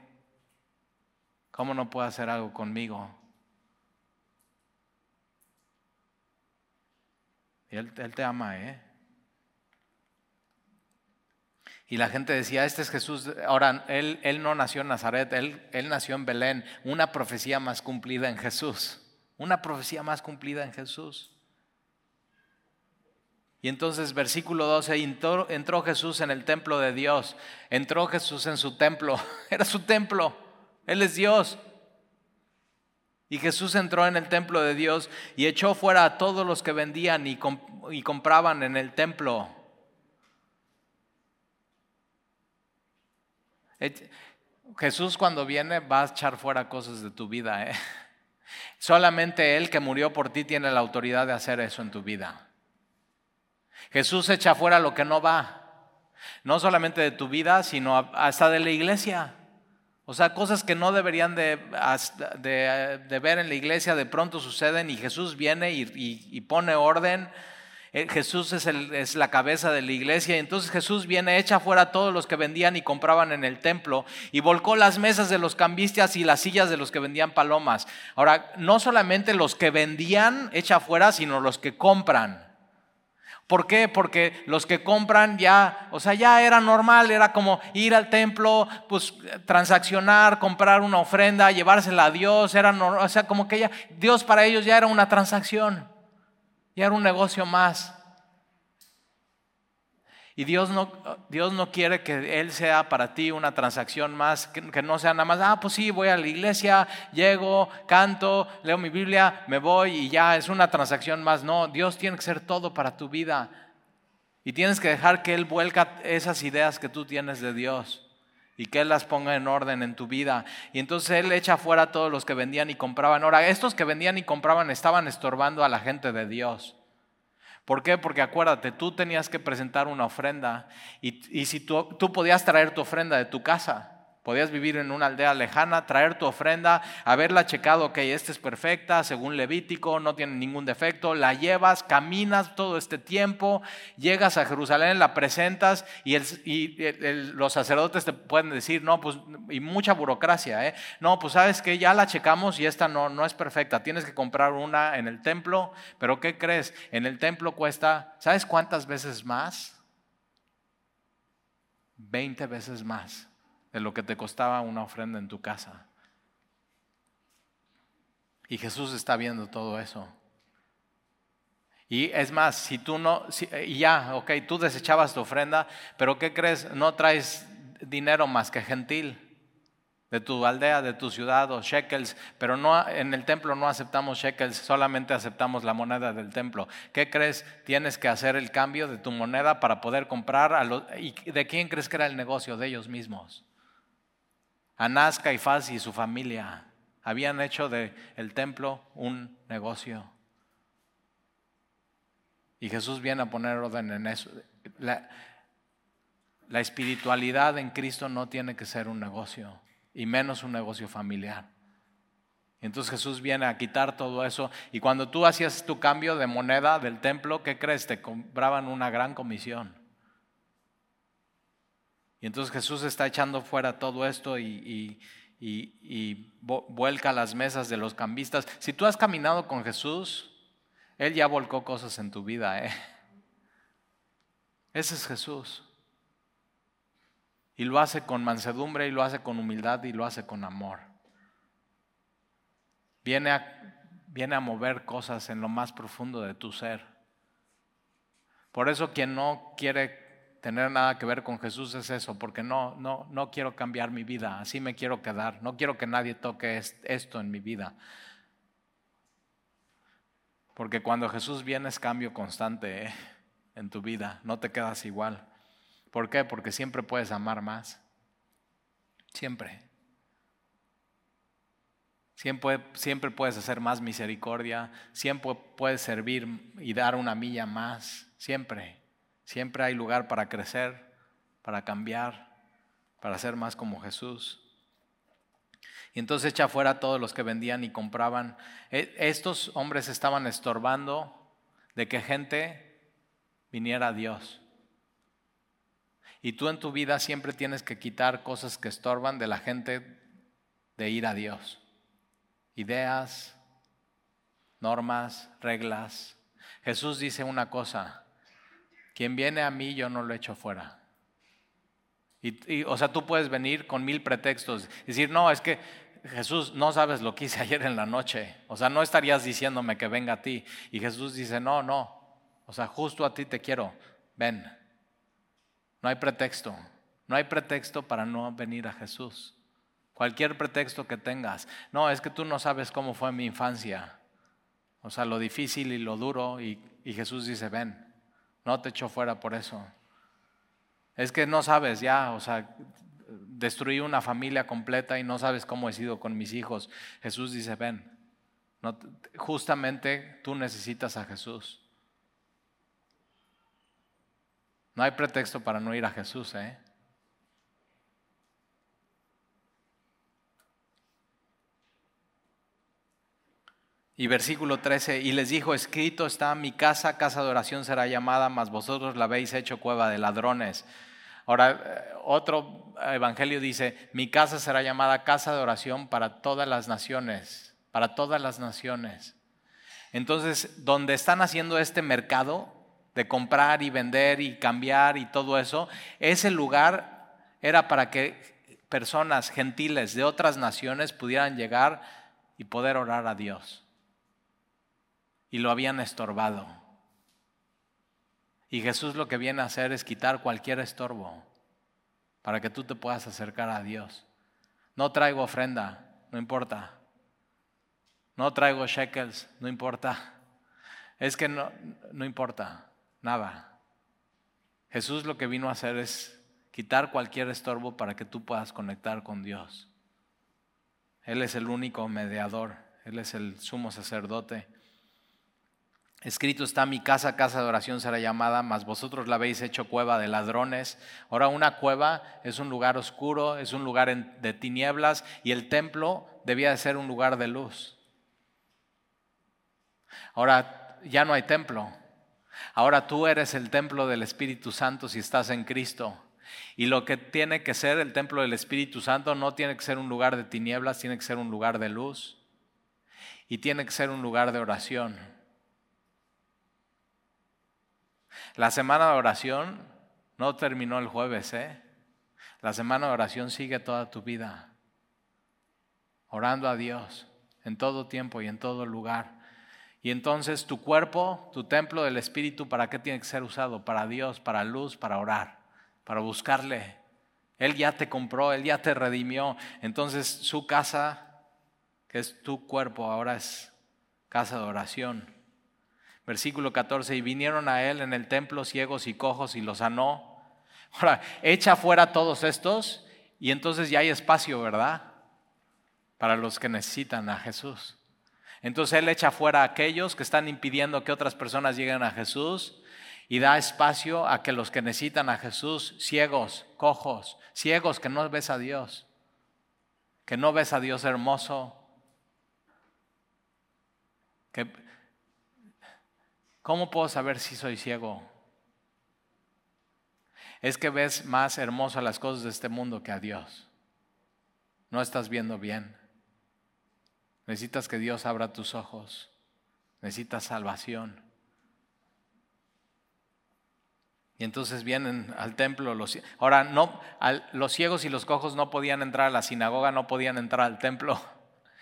¿Cómo no puede hacer algo conmigo? Él, te ama, ¿eh? Y la gente decía, este es Jesús. Ahora, él, él no nació en Nazaret, él, él nació en Belén. Una profecía más cumplida en Jesús. Una profecía más cumplida en Jesús. Y entonces, versículo 12, entró, entró, Jesús en el templo de Dios. Entró Jesús en su templo. Era su templo. Él es Dios. Y Jesús entró en el templo de Dios y echó fuera a todos los que vendían y, compraban en el templo. Jesús cuando viene va a echar fuera cosas de tu vida. ¿eh? Solamente Él que murió por ti tiene la autoridad de hacer eso en tu vida. Jesús echa fuera lo que no va. No solamente de tu vida, sino hasta de la iglesia. O sea, cosas que no deberían de, ver en la iglesia de pronto suceden y Jesús viene y, pone orden. Eh, Jesús es, es, la cabeza de la iglesia y entonces Jesús viene, echa fuera a todos los que vendían y compraban en el templo y volcó las mesas de los cambistas y las sillas de los que vendían palomas. Ahora, no solamente los que vendían echa fuera, sino los que compran. ¿Por qué? Porque los que compran ya, o sea, ya era normal, era como ir al templo, pues transaccionar, comprar una ofrenda, llevársela a Dios, era o sea, como que ya Dios para ellos ya era una transacción, ya era un negocio más. Y Dios no, Dios no quiere que Él sea para ti una transacción más, que, no sea nada más, ah, pues sí, voy a la iglesia, llego, canto, leo mi Biblia, me voy y ya es una transacción más. No, Dios tiene que ser todo para tu vida. Y tienes que dejar que Él vuelca esas ideas que tú tienes de Dios y que Él las ponga en orden en tu vida. Y entonces Él echa fuera a todos los que vendían y compraban. Ahora, estos que vendían y compraban estaban estorbando a la gente de Dios. ¿Por qué? Porque acuérdate, tú tenías que presentar una ofrenda y, y si tú, tú podías traer tu ofrenda de tu casa. Podías vivir en una aldea lejana, traer tu ofrenda, haberla checado, que esta es perfecta, según Levítico, no tiene ningún defecto, la llevas, caminas todo este tiempo, llegas a Jerusalén, la presentas y, los sacerdotes te pueden decir, no, pues, y mucha burocracia, ¿eh? no, pues sabes que ya la checamos y esta no, no es perfecta, tienes que comprar una en el templo, pero ¿qué crees? En el templo cuesta, ¿sabes cuántas veces más? 20 veces más de lo que te costaba una ofrenda en tu casa. Y Jesús está viendo todo eso. Y es más, si tú no, y ya, ok, tú desechabas tu ofrenda, pero ¿qué crees? No traes dinero más que gentil de tu aldea, de tu ciudad o shekels, pero no, en el templo no aceptamos shekels, solamente aceptamos la moneda del templo. ¿Qué crees? Tienes que hacer el cambio de tu moneda para poder comprar. A ¿Y de quién crees que era el negocio? De ellos mismos. Anás, Caifás y su familia habían hecho del el templo un negocio. Y Jesús viene a poner orden en eso. La, la espiritualidad en Cristo no tiene que ser un negocio y menos un negocio familiar. Entonces Jesús viene a quitar todo eso y cuando tú hacías tu cambio de moneda del templo, ¿qué crees? Te compraban una gran comisión. Y entonces Jesús está echando fuera todo esto y, vuelca las mesas de los cambistas. Si tú has caminado con Jesús, Él ya volcó cosas en tu vida. ¿eh? Ese es Jesús. Y lo hace con mansedumbre y lo hace con humildad y lo hace con amor. Viene a, viene a mover cosas en lo más profundo de tu ser. Por eso quien no quiere tener nada que ver con Jesús es eso, porque no, no, no quiero cambiar mi vida, así me quiero quedar, no quiero que nadie toque esto en mi vida. Porque cuando Jesús viene es cambio constante ¿eh? en tu vida, no te quedas igual. ¿Por qué? Porque siempre puedes amar más. Siempre. Siempre, siempre puedes hacer más misericordia, siempre puedes servir y dar una milla más, siempre. Siempre hay lugar para crecer, para cambiar, para ser más como Jesús. Y entonces echa fuera a todos los que vendían y compraban. E, estos hombres estaban estorbando de que gente viniera a Dios. Y tú en tu vida siempre tienes que quitar cosas que estorban de la gente de ir a Dios. Ideas, normas, reglas. Jesús dice una cosa, quien viene a mí yo no lo echo fuera. Y, o sea, tú puedes venir con mil pretextos, y decir, no, es que Jesús, no sabes lo que hice ayer en la noche. O sea, no estarías diciéndome que venga a ti. Y Jesús dice, no, no. O sea, justo a ti te quiero. Ven. No hay pretexto. No hay pretexto para no venir a Jesús. Cualquier pretexto que tengas. No, es que tú no sabes cómo fue mi infancia. O sea, lo difícil y lo duro. Y, Jesús dice, ven, no te echo fuera por eso. Es que no sabes ya, o sea, destruí una familia completa y no sabes cómo he sido con mis hijos. Jesús dice, ven, justamente tú necesitas a Jesús. No hay pretexto para no ir a Jesús, ¿eh? Y versículo 13, y les dijo, escrito está, mi casa, casa de oración será llamada, mas vosotros la habéis hecho cueva de ladrones. Ahora, eh, otro evangelio dice, mi casa será llamada casa de oración para todas las naciones, para todas las naciones. Entonces, donde están haciendo este mercado, de comprar y vender y cambiar y todo eso, ese lugar era para que personas gentiles de otras naciones pudieran llegar y poder orar a Dios. Y lo habían estorbado. Y Jesús lo que viene a hacer es quitar cualquier estorbo para que tú te puedas acercar a Dios. No traigo ofrenda, no importa. No traigo shekels, no importa. Es que no, no importa. Nada. Jesús lo que vino a hacer es quitar cualquier estorbo para que tú puedas conectar con Dios. Él es el único mediador, Él es el sumo sacerdote. Escrito está mi casa, casa de oración será llamada, mas vosotros la habéis hecho cueva de ladrones. Ahora una cueva es un lugar oscuro, es un lugar de tinieblas y el templo debía de ser un lugar de luz. Ahora ya no hay templo, Ahora tú eres el templo del Espíritu Santo si estás en Cristo. Y lo que tiene que ser el templo del Espíritu Santo no tiene que ser un lugar de tinieblas, tiene que ser un lugar de luz. Y tiene que ser un lugar de oración. La semana de oración no terminó el jueves, ¿eh? La semana de oración sigue toda tu vida. Orando a Dios, en todo tiempo y en todo lugar. Y entonces tu cuerpo, tu templo del Espíritu, ¿para qué tiene que ser usado? Para Dios, para luz, para orar, para buscarle. Él ya te compró, Él ya te redimió. Entonces su casa, que es tu cuerpo, ahora es casa de oración. Versículo 14, y vinieron a Él en el templo ciegos y cojos y los sanó. Ahora, echa fuera todos estos y entonces ya hay espacio, ¿verdad? Para los que necesitan a Jesús. Entonces Él echa fuera a aquellos que están impidiendo que otras personas lleguen a Jesús y da espacio a que los que necesitan a Jesús, ciegos, cojos, ciegos que no ves a Dios, que no ves a Dios hermoso, que, ¿cómo puedo saber si soy ciego? Es que ves más hermosas las cosas de este mundo que a Dios. No estás viendo bien. Necesitas que Dios abra tus ojos. Necesitas salvación. Y entonces vienen al templo los ahora no los ciegos y los cojos no podían entrar a la sinagoga, no podían entrar al templo.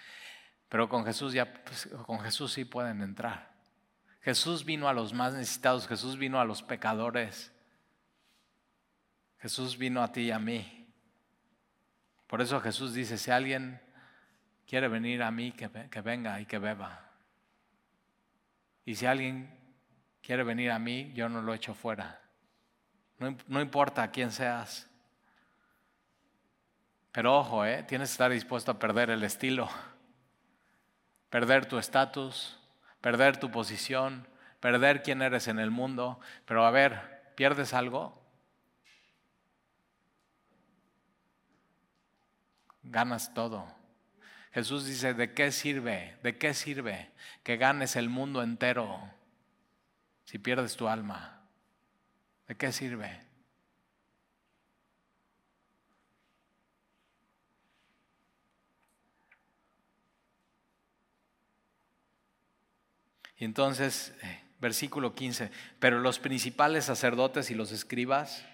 Pero con Jesús ya pues, con Jesús sí pueden entrar. Jesús vino a los más necesitados, Jesús vino a los pecadores. Jesús vino a ti y a mí. Por eso Jesús dice, si alguien quiere venir a mí, que, venga y que beba. Y si alguien quiere venir a mí, yo no lo echo fuera. No, no importa quién seas. Pero ojo, ¿eh? tienes que estar dispuesto a perder el estilo, perder tu estatus, perder tu posición, perder quién eres en el mundo. Pero a ver, ¿pierdes algo? Ganas todo. Jesús dice, ¿de qué sirve? ¿De qué sirve que ganes el mundo entero si pierdes tu alma? ¿De qué sirve? Y entonces, eh, versículo 15, pero los principales sacerdotes y los escribas,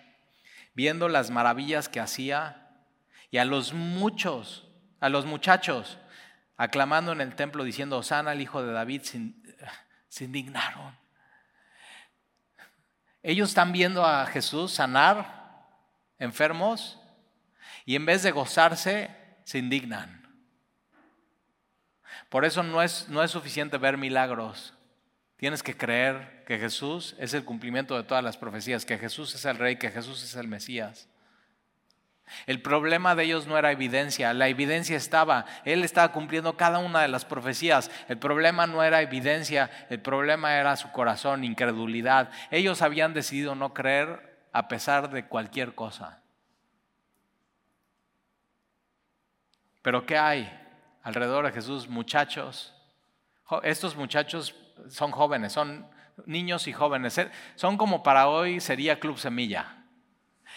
viendo las maravillas que hacía y a los muchos a los muchachos aclamando en el templo diciendo, Osana al hijo de David, se, indignaron. Ellos están viendo a Jesús sanar enfermos y en vez de gozarse, se indignan. Por eso no es, no es suficiente ver milagros. Tienes que creer que Jesús es el cumplimiento de todas las profecías, que Jesús es el rey, que Jesús es el Mesías. El problema de ellos no era evidencia, la evidencia estaba, él estaba cumpliendo cada una de las profecías. El problema no era evidencia, el problema era su corazón, incredulidad. Ellos habían decidido no creer a pesar de cualquier cosa. Pero ¿qué hay alrededor de Jesús? Muchachos. Estos muchachos son jóvenes, son niños y jóvenes. Son como para hoy sería Club Semilla.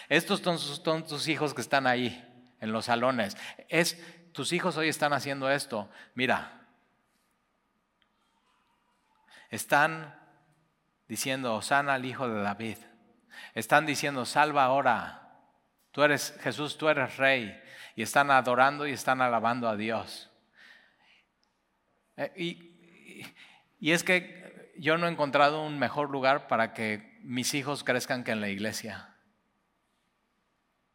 Estos son, tus hijos que están ahí en los salones. Es, tus hijos hoy están haciendo esto. Mira, están diciendo, Osana al hijo de David. Están diciendo, salva ahora. Tú eres Jesús, tú eres rey. Y están adorando y están alabando a Dios. Eh, y, y es que yo no he encontrado un mejor lugar para que mis hijos crezcan que en la iglesia.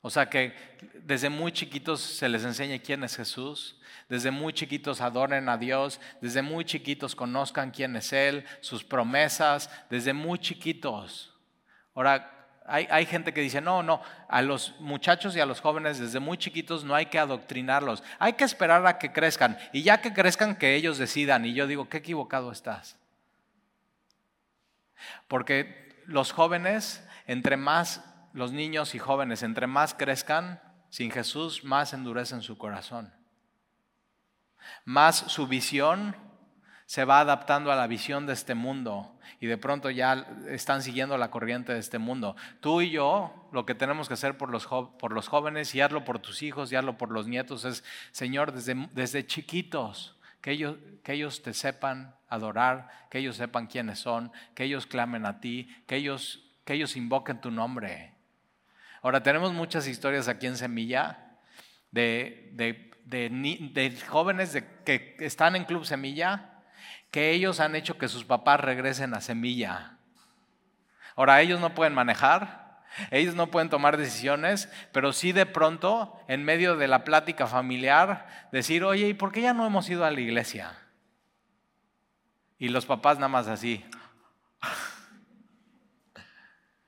O sea que desde muy chiquitos se les enseñe quién es Jesús, desde muy chiquitos adoren a Dios, desde muy chiquitos conozcan quién es Él, sus promesas, desde muy chiquitos. Ahora, hay, hay, gente que dice, no, no, a los muchachos y a los jóvenes desde muy chiquitos no hay que adoctrinarlos, hay que esperar a que crezcan y ya que crezcan que ellos decidan. Y yo digo, qué equivocado estás. Porque los jóvenes, entre más los niños y jóvenes, entre más crezcan sin Jesús, más endurecen su corazón. Más su visión se va adaptando a la visión de este mundo y de pronto ya están siguiendo la corriente de este mundo. Tú y yo lo que tenemos que hacer por los, por los jóvenes y hazlo por tus hijos y hazlo por los nietos es, Señor, desde, desde chiquitos, que ellos, que ellos te sepan adorar, que ellos sepan quiénes son, que ellos clamen a ti, que ellos, que ellos invoquen tu nombre. Ahora, tenemos muchas historias aquí en Semilla de, de, jóvenes que están en Club Semilla que ellos han hecho que sus papás regresen a Semilla. Ahora, ellos no pueden manejar, ellos no pueden tomar decisiones, pero sí de pronto, en medio de la plática familiar, decir, oye, ¿y por qué ya no hemos ido a la iglesia? Y los papás nada más así.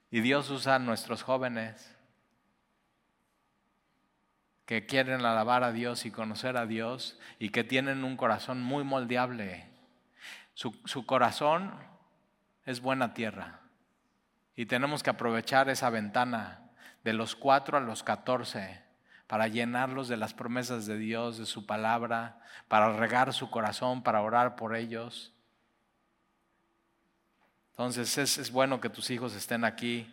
Y Dios usa a nuestros jóvenes que quieren alabar a Dios y conocer a Dios y que tienen un corazón muy moldeable. Su, corazón es buena tierra y tenemos que aprovechar esa ventana de los cuatro a los catorce para llenarlos de las promesas de Dios, de su palabra, para regar su corazón, para orar por ellos. Entonces es, bueno que tus hijos estén aquí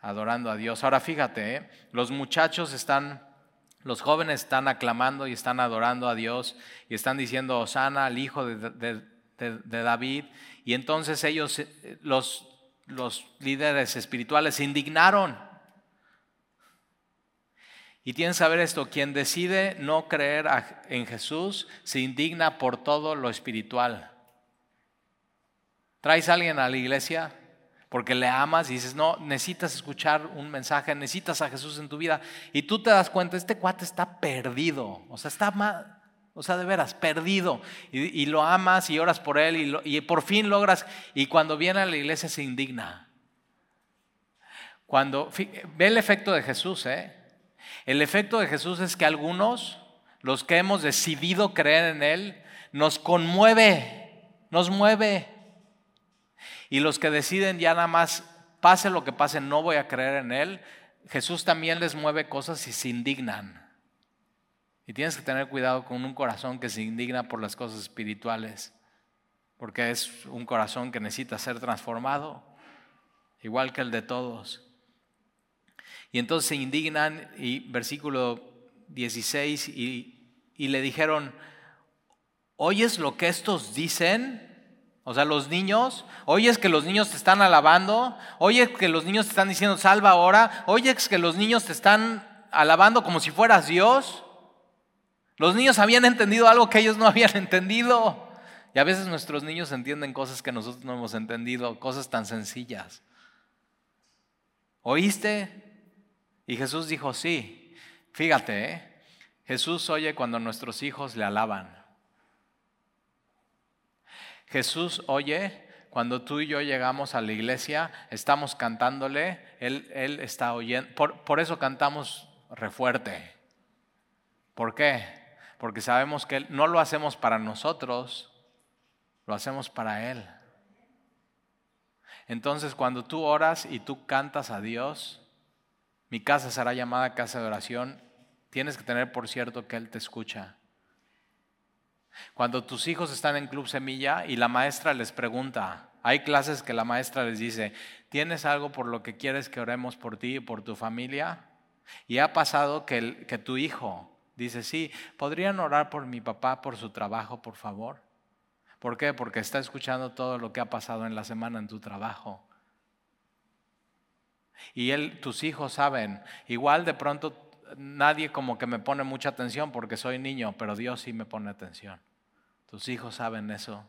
adorando a Dios. Ahora fíjate, ¿eh? los muchachos están los jóvenes están aclamando y están adorando a Dios y están diciendo Osana al hijo de, David. Y entonces ellos, eh, los, los líderes espirituales, se indignaron. Y tienen que saber esto, quien decide no creer en Jesús se indigna por todo lo espiritual. ¿Traes a alguien a la iglesia? porque le amas y dices, no, necesitas escuchar un mensaje, necesitas a Jesús en tu vida. Y tú te das cuenta, este cuate está perdido, o sea, está mal, o sea, de veras, perdido. Y, lo amas y oras por él y, y por fin logras, y cuando viene a la iglesia se indigna. Cuando, ve el efecto de Jesús, ¿eh? El efecto de Jesús es que algunos, los que hemos decidido creer en Él, nos conmueve, nos mueve. Y los que deciden ya nada más, pase lo que pase, no voy a creer en Él, Jesús también les mueve cosas y se indignan. Y tienes que tener cuidado con un corazón que se indigna por las cosas espirituales, porque es un corazón que necesita ser transformado, igual que el de todos. Y entonces se indignan y versículo 16 y, y le dijeron, ¿oyes lo que estos dicen? O sea, los niños, oyes que los niños te están alabando, oyes que los niños te están diciendo salva ahora, oyes que los niños te están alabando como si fueras Dios. Los niños habían entendido algo que ellos no habían entendido. Y a veces nuestros niños entienden cosas que nosotros no hemos entendido, cosas tan sencillas. ¿Oíste? Y Jesús dijo, sí. Fíjate, ¿eh? Jesús oye cuando nuestros hijos le alaban. Jesús oye, cuando tú y yo llegamos a la iglesia, estamos cantándole, Él, él está oyendo. Por, por eso cantamos refuerte. ¿Por qué? Porque sabemos que no lo hacemos para nosotros, lo hacemos para Él. Entonces cuando tú oras y tú cantas a Dios, mi casa será llamada casa de oración, tienes que tener por cierto que Él te escucha. Cuando tus hijos están en Club Semilla y la maestra les pregunta, hay clases que la maestra les dice, ¿tienes algo por lo que quieres que oremos por ti y por tu familia? Y ha pasado que, que tu hijo dice, sí, ¿podrían orar por mi papá, por su trabajo, por favor? ¿Por qué? Porque está escuchando todo lo que ha pasado en la semana en tu trabajo. Y él, tus hijos saben, igual de pronto nadie como que me pone mucha atención porque soy niño, pero Dios sí me pone atención. Tus hijos saben eso.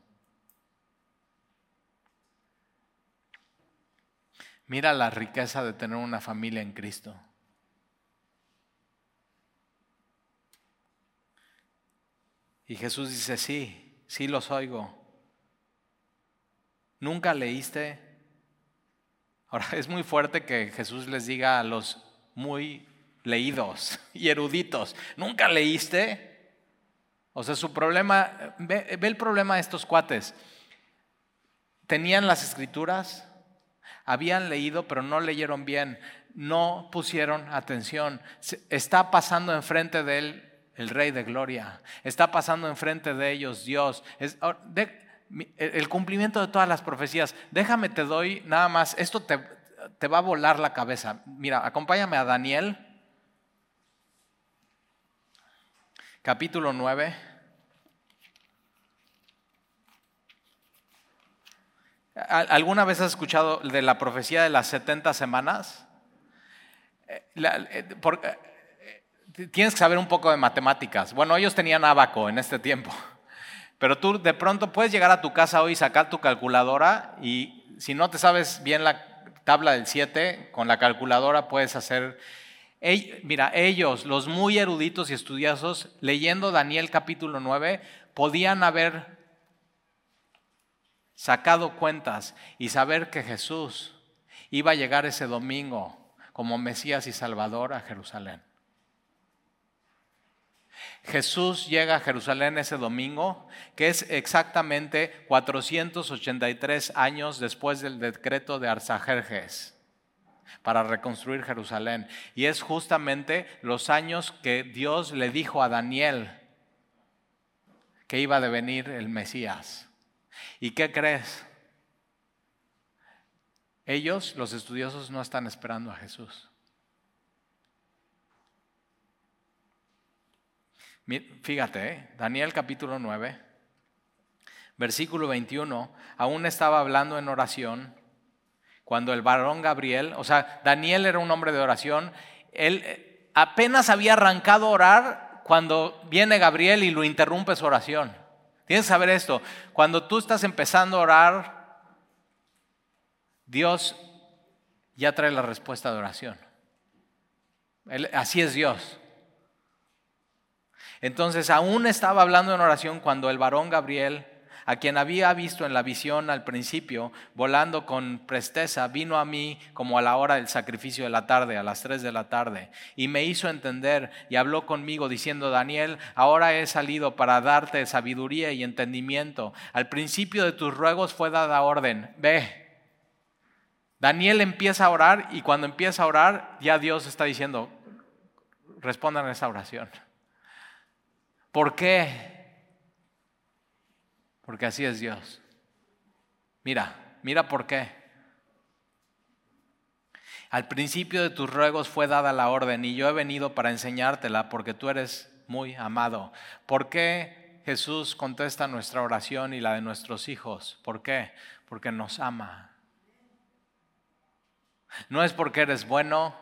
Mira la riqueza de tener una familia en Cristo. Y Jesús dice, sí, sí los oigo. ¿Nunca leíste? Ahora, es muy fuerte que Jesús les diga a los muy leídos y eruditos, ¿nunca leíste? O sea, su problema, ve, el problema de estos cuates. Tenían las escrituras, habían leído, pero no leyeron bien, no pusieron atención. Está pasando enfrente de él el Rey de Gloria, está pasando enfrente de ellos Dios. el cumplimiento de todas las profecías. Déjame, te doy nada más, esto te, te va a volar la cabeza. Mira, acompáñame a Daniel capítulo 9. ¿Alguna vez has escuchado de la profecía de las 70 semanas? Eh, eh, tienes que saber un poco de matemáticas. Bueno, ellos tenían abaco en este tiempo. Pero tú de pronto puedes llegar a tu casa hoy, sacar tu calculadora y si no te sabes bien la tabla del 7, con la calculadora puedes hacer... Mira, ellos, los muy eruditos y estudiosos, leyendo Daniel capítulo 9, podían haber sacado cuentas y saber que Jesús iba a llegar ese domingo como Mesías y Salvador a Jerusalén. Jesús llega a Jerusalén ese domingo, que es exactamente 483 años después del decreto de Arsajerjes para reconstruir Jerusalén. Y es justamente los años que Dios le dijo a Daniel que iba a devenir el Mesías. ¿Y qué crees? Ellos, los estudiosos, no están esperando a Jesús. Fíjate, ¿eh? Daniel capítulo 9, versículo 21, aún estaba hablando en oración cuando el varón Gabriel, o sea, Daniel era un hombre de oración, él eh, apenas había arrancado a orar cuando viene Gabriel y lo interrumpe su oración. Tienes que saber esto, cuando tú estás empezando a orar, Dios ya trae la respuesta de oración. así es Dios. Entonces aún estaba hablando en oración cuando el varón Gabriel, a quien había visto en la visión al principio, volando con presteza, vino a mí como a la hora del sacrificio de la tarde, a las tres de la tarde, y me hizo entender y habló conmigo diciendo, Daniel, ahora he salido para darte sabiduría y entendimiento. Al principio de tus ruegos fue dada orden, ve. Daniel empieza a orar y cuando empieza a orar ya Dios está diciendo, respondan a esa oración. ¿Por qué? Porque así es Dios. Mira, mira por qué. Al principio de tus ruegos fue dada la orden y yo he venido para enseñártela porque tú eres muy amado. ¿Por qué Jesús contesta nuestra oración y la de nuestros hijos? ¿Por qué? Porque nos ama. No es porque eres bueno,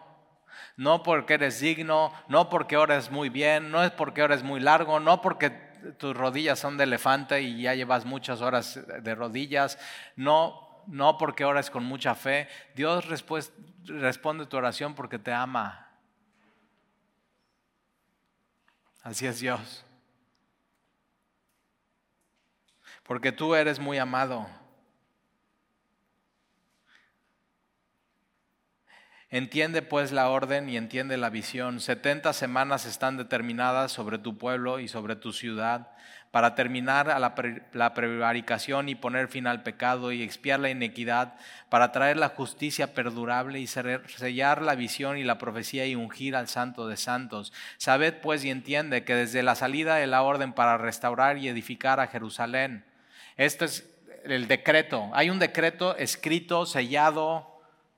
no porque eres digno, no porque ores muy bien, no es porque ores muy largo, no porque tus rodillas son de elefante y ya llevas muchas horas de rodillas, no, no porque ores con mucha fe. Dios responde tu oración porque te ama. Así es Dios. Porque tú eres muy amado. Entiende pues la orden y entiende la visión. Setenta semanas están determinadas sobre tu pueblo y sobre tu ciudad para terminar a la, prevaricación y poner fin al pecado y expiar la inequidad, para traer la justicia perdurable y sellar la visión y la profecía y ungir al santo de santos. Sabed pues y entiende que desde la salida de la orden para restaurar y edificar a Jerusalén, este es el decreto. Hay un decreto escrito, sellado,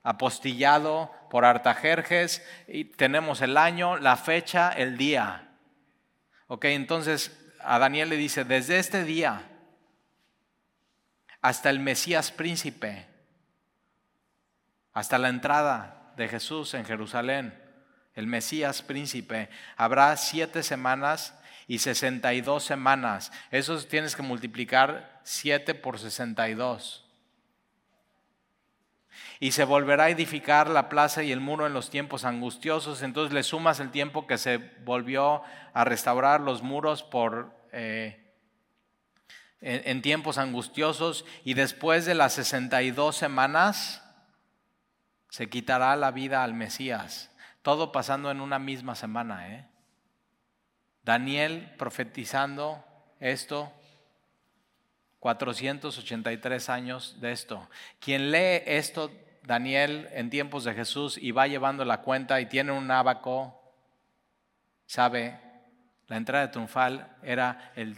apostillado por Artajerjes y tenemos el año, la fecha, el día. Ok, entonces a Daniel le dice, desde este día hasta el Mesías príncipe, hasta la entrada de Jesús en Jerusalén, el Mesías príncipe, habrá siete semanas y sesenta y dos semanas. Eso tienes que multiplicar siete por sesenta y se volverá a edificar la plaza y el muro en los tiempos angustiosos. Entonces le sumas el tiempo que se volvió a restaurar los muros por, eh, en, tiempos angustiosos y después de las 62 semanas se quitará la vida al Mesías. Todo pasando en una misma semana. ¿eh? Daniel profetizando esto 483 años de esto. Quien lee esto Daniel en tiempos de Jesús y va llevando la cuenta y tiene un abaco, sabe, la entrada triunfal era el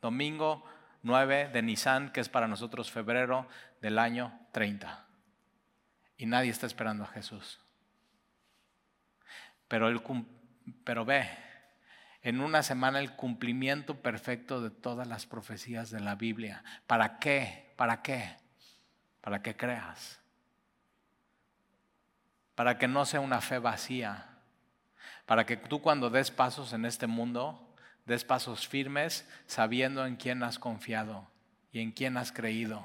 domingo 9 de Nisan, que es para nosotros febrero del año 30. Y nadie está esperando a Jesús. Pero, pero ve, en una semana el cumplimiento perfecto de todas las profecías de la Biblia. ¿Para qué? ¿Para qué? Para que creas para que no sea una fe vacía, para que tú cuando des pasos en este mundo, des pasos firmes sabiendo en quién has confiado y en quién has creído,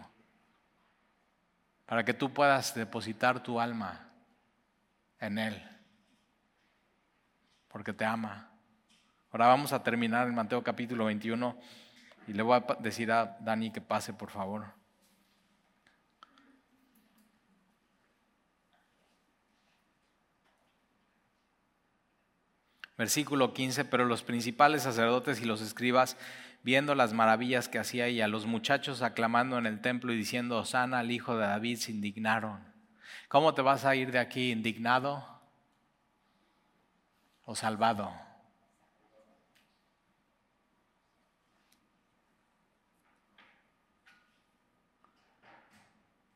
para que tú puedas depositar tu alma en Él, porque te ama. Ahora vamos a terminar en Mateo capítulo 21 y le voy a decir a Dani que pase, por favor. Versículo 15, pero los principales sacerdotes y los escribas, viendo las maravillas que hacía y a los muchachos aclamando en el templo y diciendo, Osana al hijo de David, se indignaron. ¿Cómo te vas a ir de aquí indignado o salvado?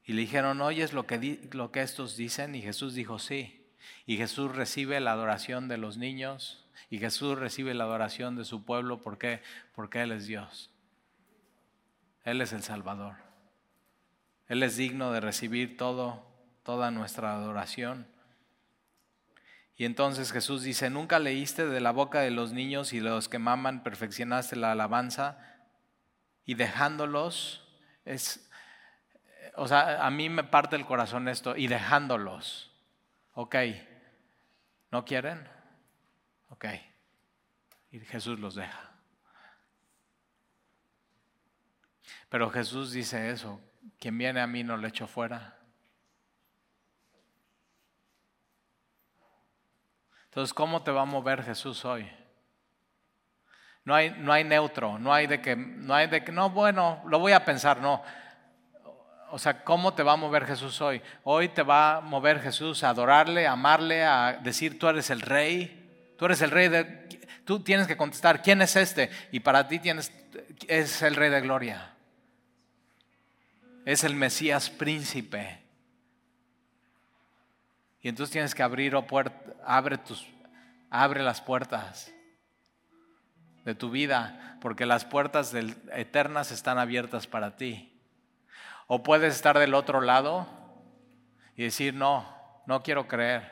Y le dijeron, ¿oyes lo que, lo que estos dicen? Y Jesús dijo, sí. Y Jesús recibe la adoración de los niños y Jesús recibe la adoración de su pueblo. ¿Por qué? Porque Él es Dios. Él es el Salvador. Él es digno de recibir todo, toda nuestra adoración. Y entonces Jesús dice, ¿nunca leíste de la boca de los niños y de los que maman perfeccionaste la alabanza? Y dejándolos, es, o sea, a mí me parte el corazón esto, y dejándolos. Ok, ¿no quieren? Ok. Y Jesús los deja. Pero Jesús dice eso, quien viene a mí no le echo fuera. Entonces, ¿cómo te va a mover Jesús hoy? No hay, no hay neutro, no hay de que, no hay de que, no, bueno, lo voy a pensar, no. O sea, ¿cómo te va a mover Jesús hoy? Hoy te va a mover Jesús a adorarle, a amarle, a decir tú eres el rey. Tú eres el rey de... Tú tienes que contestar, ¿quién es este? Y para ti tienes, es el rey de gloria. Es el Mesías príncipe. Y entonces tienes que abrir abre, tus, abre las puertas de tu vida, porque las puertas del, eternas están abiertas para ti. O puedes estar del otro lado y decir, no, no quiero creer.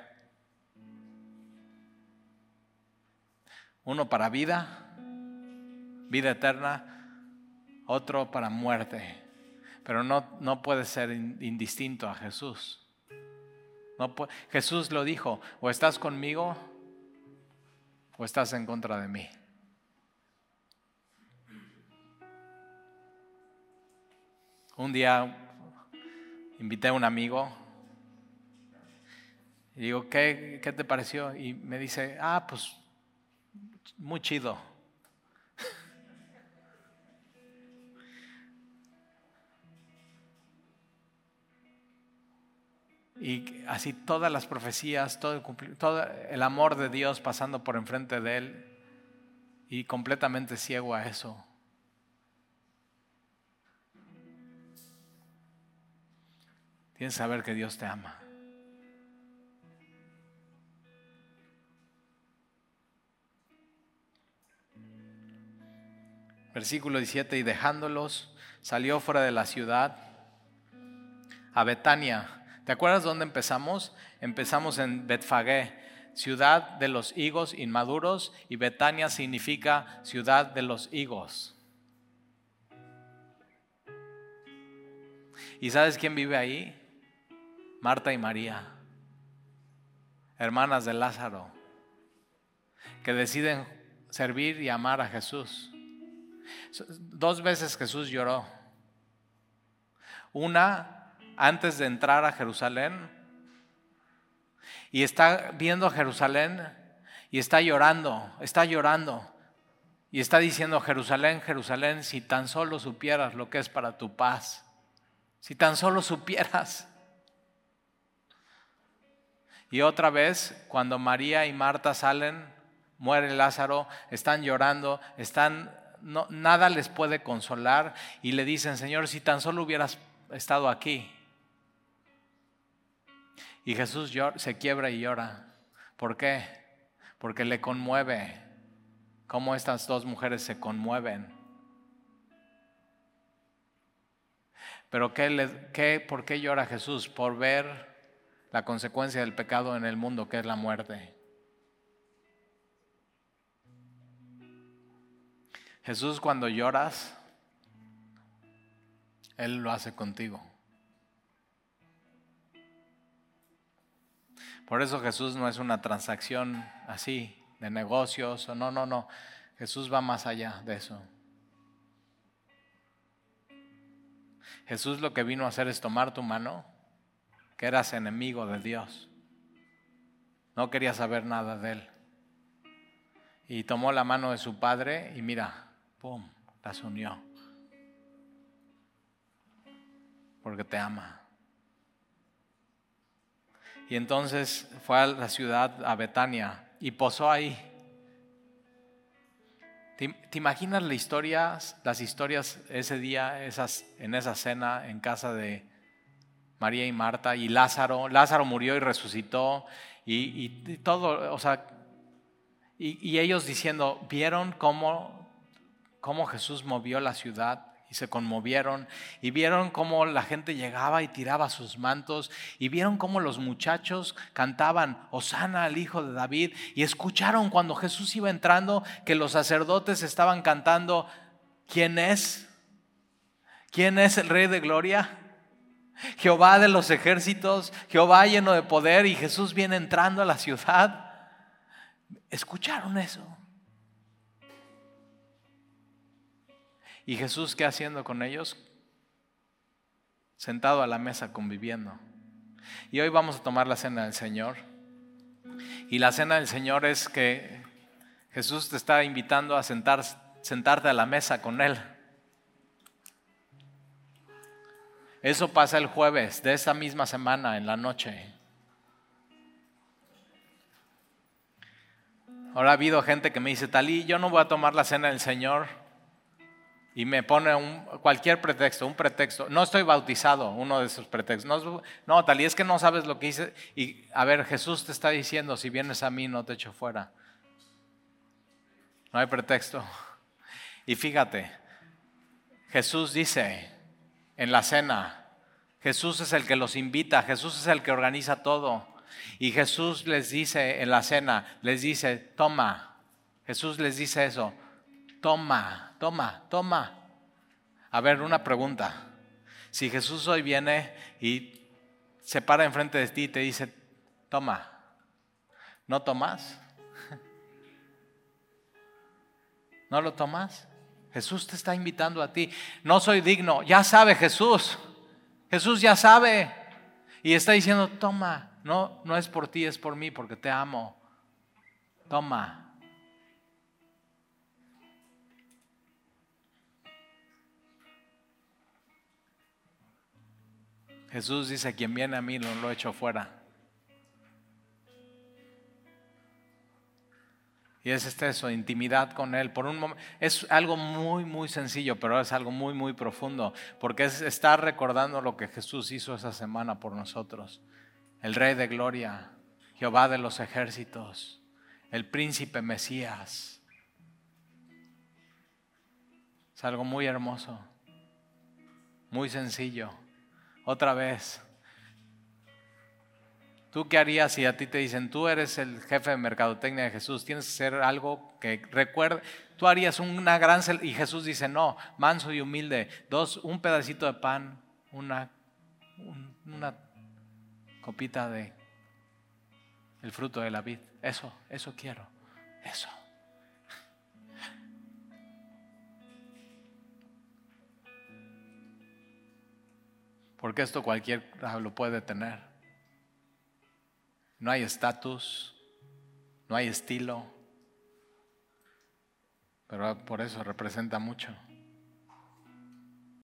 Uno para vida, vida eterna, otro para muerte. Pero no, no puede ser indistinto a Jesús. No Jesús lo dijo, o estás conmigo o estás en contra de mí. Un día invité a un amigo y digo, ¿qué, ¿qué, te pareció? Y me dice, ah, pues muy chido. y así todas las profecías, todo el, todo el amor de Dios pasando por enfrente de él y completamente ciego a eso. Tienes saber que Dios te ama. Versículo 17, y dejándolos, salió fuera de la ciudad a Betania. ¿Te acuerdas dónde empezamos? Empezamos en Betfagé, ciudad de los higos inmaduros, y Betania significa ciudad de los higos. ¿Y sabes quién vive ahí? Marta y María, hermanas de Lázaro, que deciden servir y amar a Jesús. Dos veces Jesús lloró. Una antes de entrar a Jerusalén y está viendo Jerusalén y está llorando, está llorando y está diciendo, Jerusalén, Jerusalén, si tan solo supieras lo que es para tu paz, si tan solo supieras. Y otra vez, cuando María y Marta salen, muere Lázaro, están llorando, están, nada les puede consolar y le dicen, Señor, si tan solo hubieras estado aquí. Y Jesús se quiebra y llora. ¿Por qué? Porque le conmueve cómo estas dos mujeres se conmueven. Pero ¿qué, qué, ¿por qué llora Jesús? Por ver la consecuencia del pecado en el mundo, que es la muerte. Jesús cuando lloras, Él lo hace contigo. Por eso Jesús no es una transacción así, de negocios, o no, no, no. Jesús va más allá de eso. Jesús lo que vino a hacer es tomar tu mano que eras enemigo de Dios. No quería saber nada de Él. Y tomó la mano de su padre y mira, ¡pum!, las unió. Porque te ama. Y entonces fue a la ciudad, a Betania, y posó ahí. ¿Te, imaginas la historia, las historias ese día, esas, en esa cena en casa de María y Marta y Lázaro? Lázaro murió y resucitó y, todo, o sea, y, ellos diciendo, ¿vieron cómo, cómo Jesús movió la ciudad? y se conmovieron y vieron cómo la gente llegaba y tiraba sus mantos y vieron cómo los muchachos cantaban Osana al hijo de David y escucharon cuando Jesús iba entrando que los sacerdotes estaban cantando ¿Quién es? ¿Quién es el rey de gloria? Jehová de los ejércitos, Jehová lleno de poder y Jesús viene entrando a la ciudad. ¿Escucharon eso? ¿Y Jesús qué haciendo con ellos? Sentado a la mesa conviviendo. Y hoy vamos a tomar la cena del Señor. Y la cena del Señor es que Jesús te está invitando a sentar, sentarte a la mesa con Él. Eso pasa el jueves de esa misma semana en la noche. Ahora ha habido gente que me dice, Talí, yo no voy a tomar la cena del Señor y me pone cualquier pretexto, un pretexto. No estoy bautizado, uno de esos pretextos. No, no, tal y es que no sabes lo que hice. Y a ver, Jesús te está diciendo, si vienes a mí no te echo fuera. No hay pretexto. Y fíjate, Jesús dice en la cena, Jesús es el que los invita, Jesús es el que organiza todo. Y Jesús les dice en la cena, les dice, toma. Jesús les dice eso, toma, toma, toma. A ver, una pregunta. Si Jesús hoy viene y se para enfrente de ti y te dice, toma, ¿no tomas? ¿No lo tomas? Jesús te está invitando a ti. No soy digno, ya sabe Jesús. Jesús ya sabe. Y está diciendo, toma, no, no es por ti, es por mí, porque te amo. Toma. Jesús dice, quien viene a mí no lo echo fuera. Y es este eso, intimidad con Él. Por un es algo muy, muy sencillo, pero es algo muy, muy profundo, porque es estar recordando lo que Jesús hizo esa semana por nosotros. El Rey de Gloria, Jehová de los ejércitos, el Príncipe Mesías. Es algo muy hermoso, muy sencillo. Otra vez. ¿Tú qué harías si a ti te dicen, tú eres el jefe de mercadotecnia de Jesús, tienes que hacer algo que recuerde? Tú harías una gran... Y Jesús dice, no, manso y humilde. Dos, un pedacito de pan, una, una copita de el fruto de la vid. Eso, eso quiero. Eso. porque esto cualquiera lo puede tener. No hay estatus, no hay estilo, pero por eso representa mucho.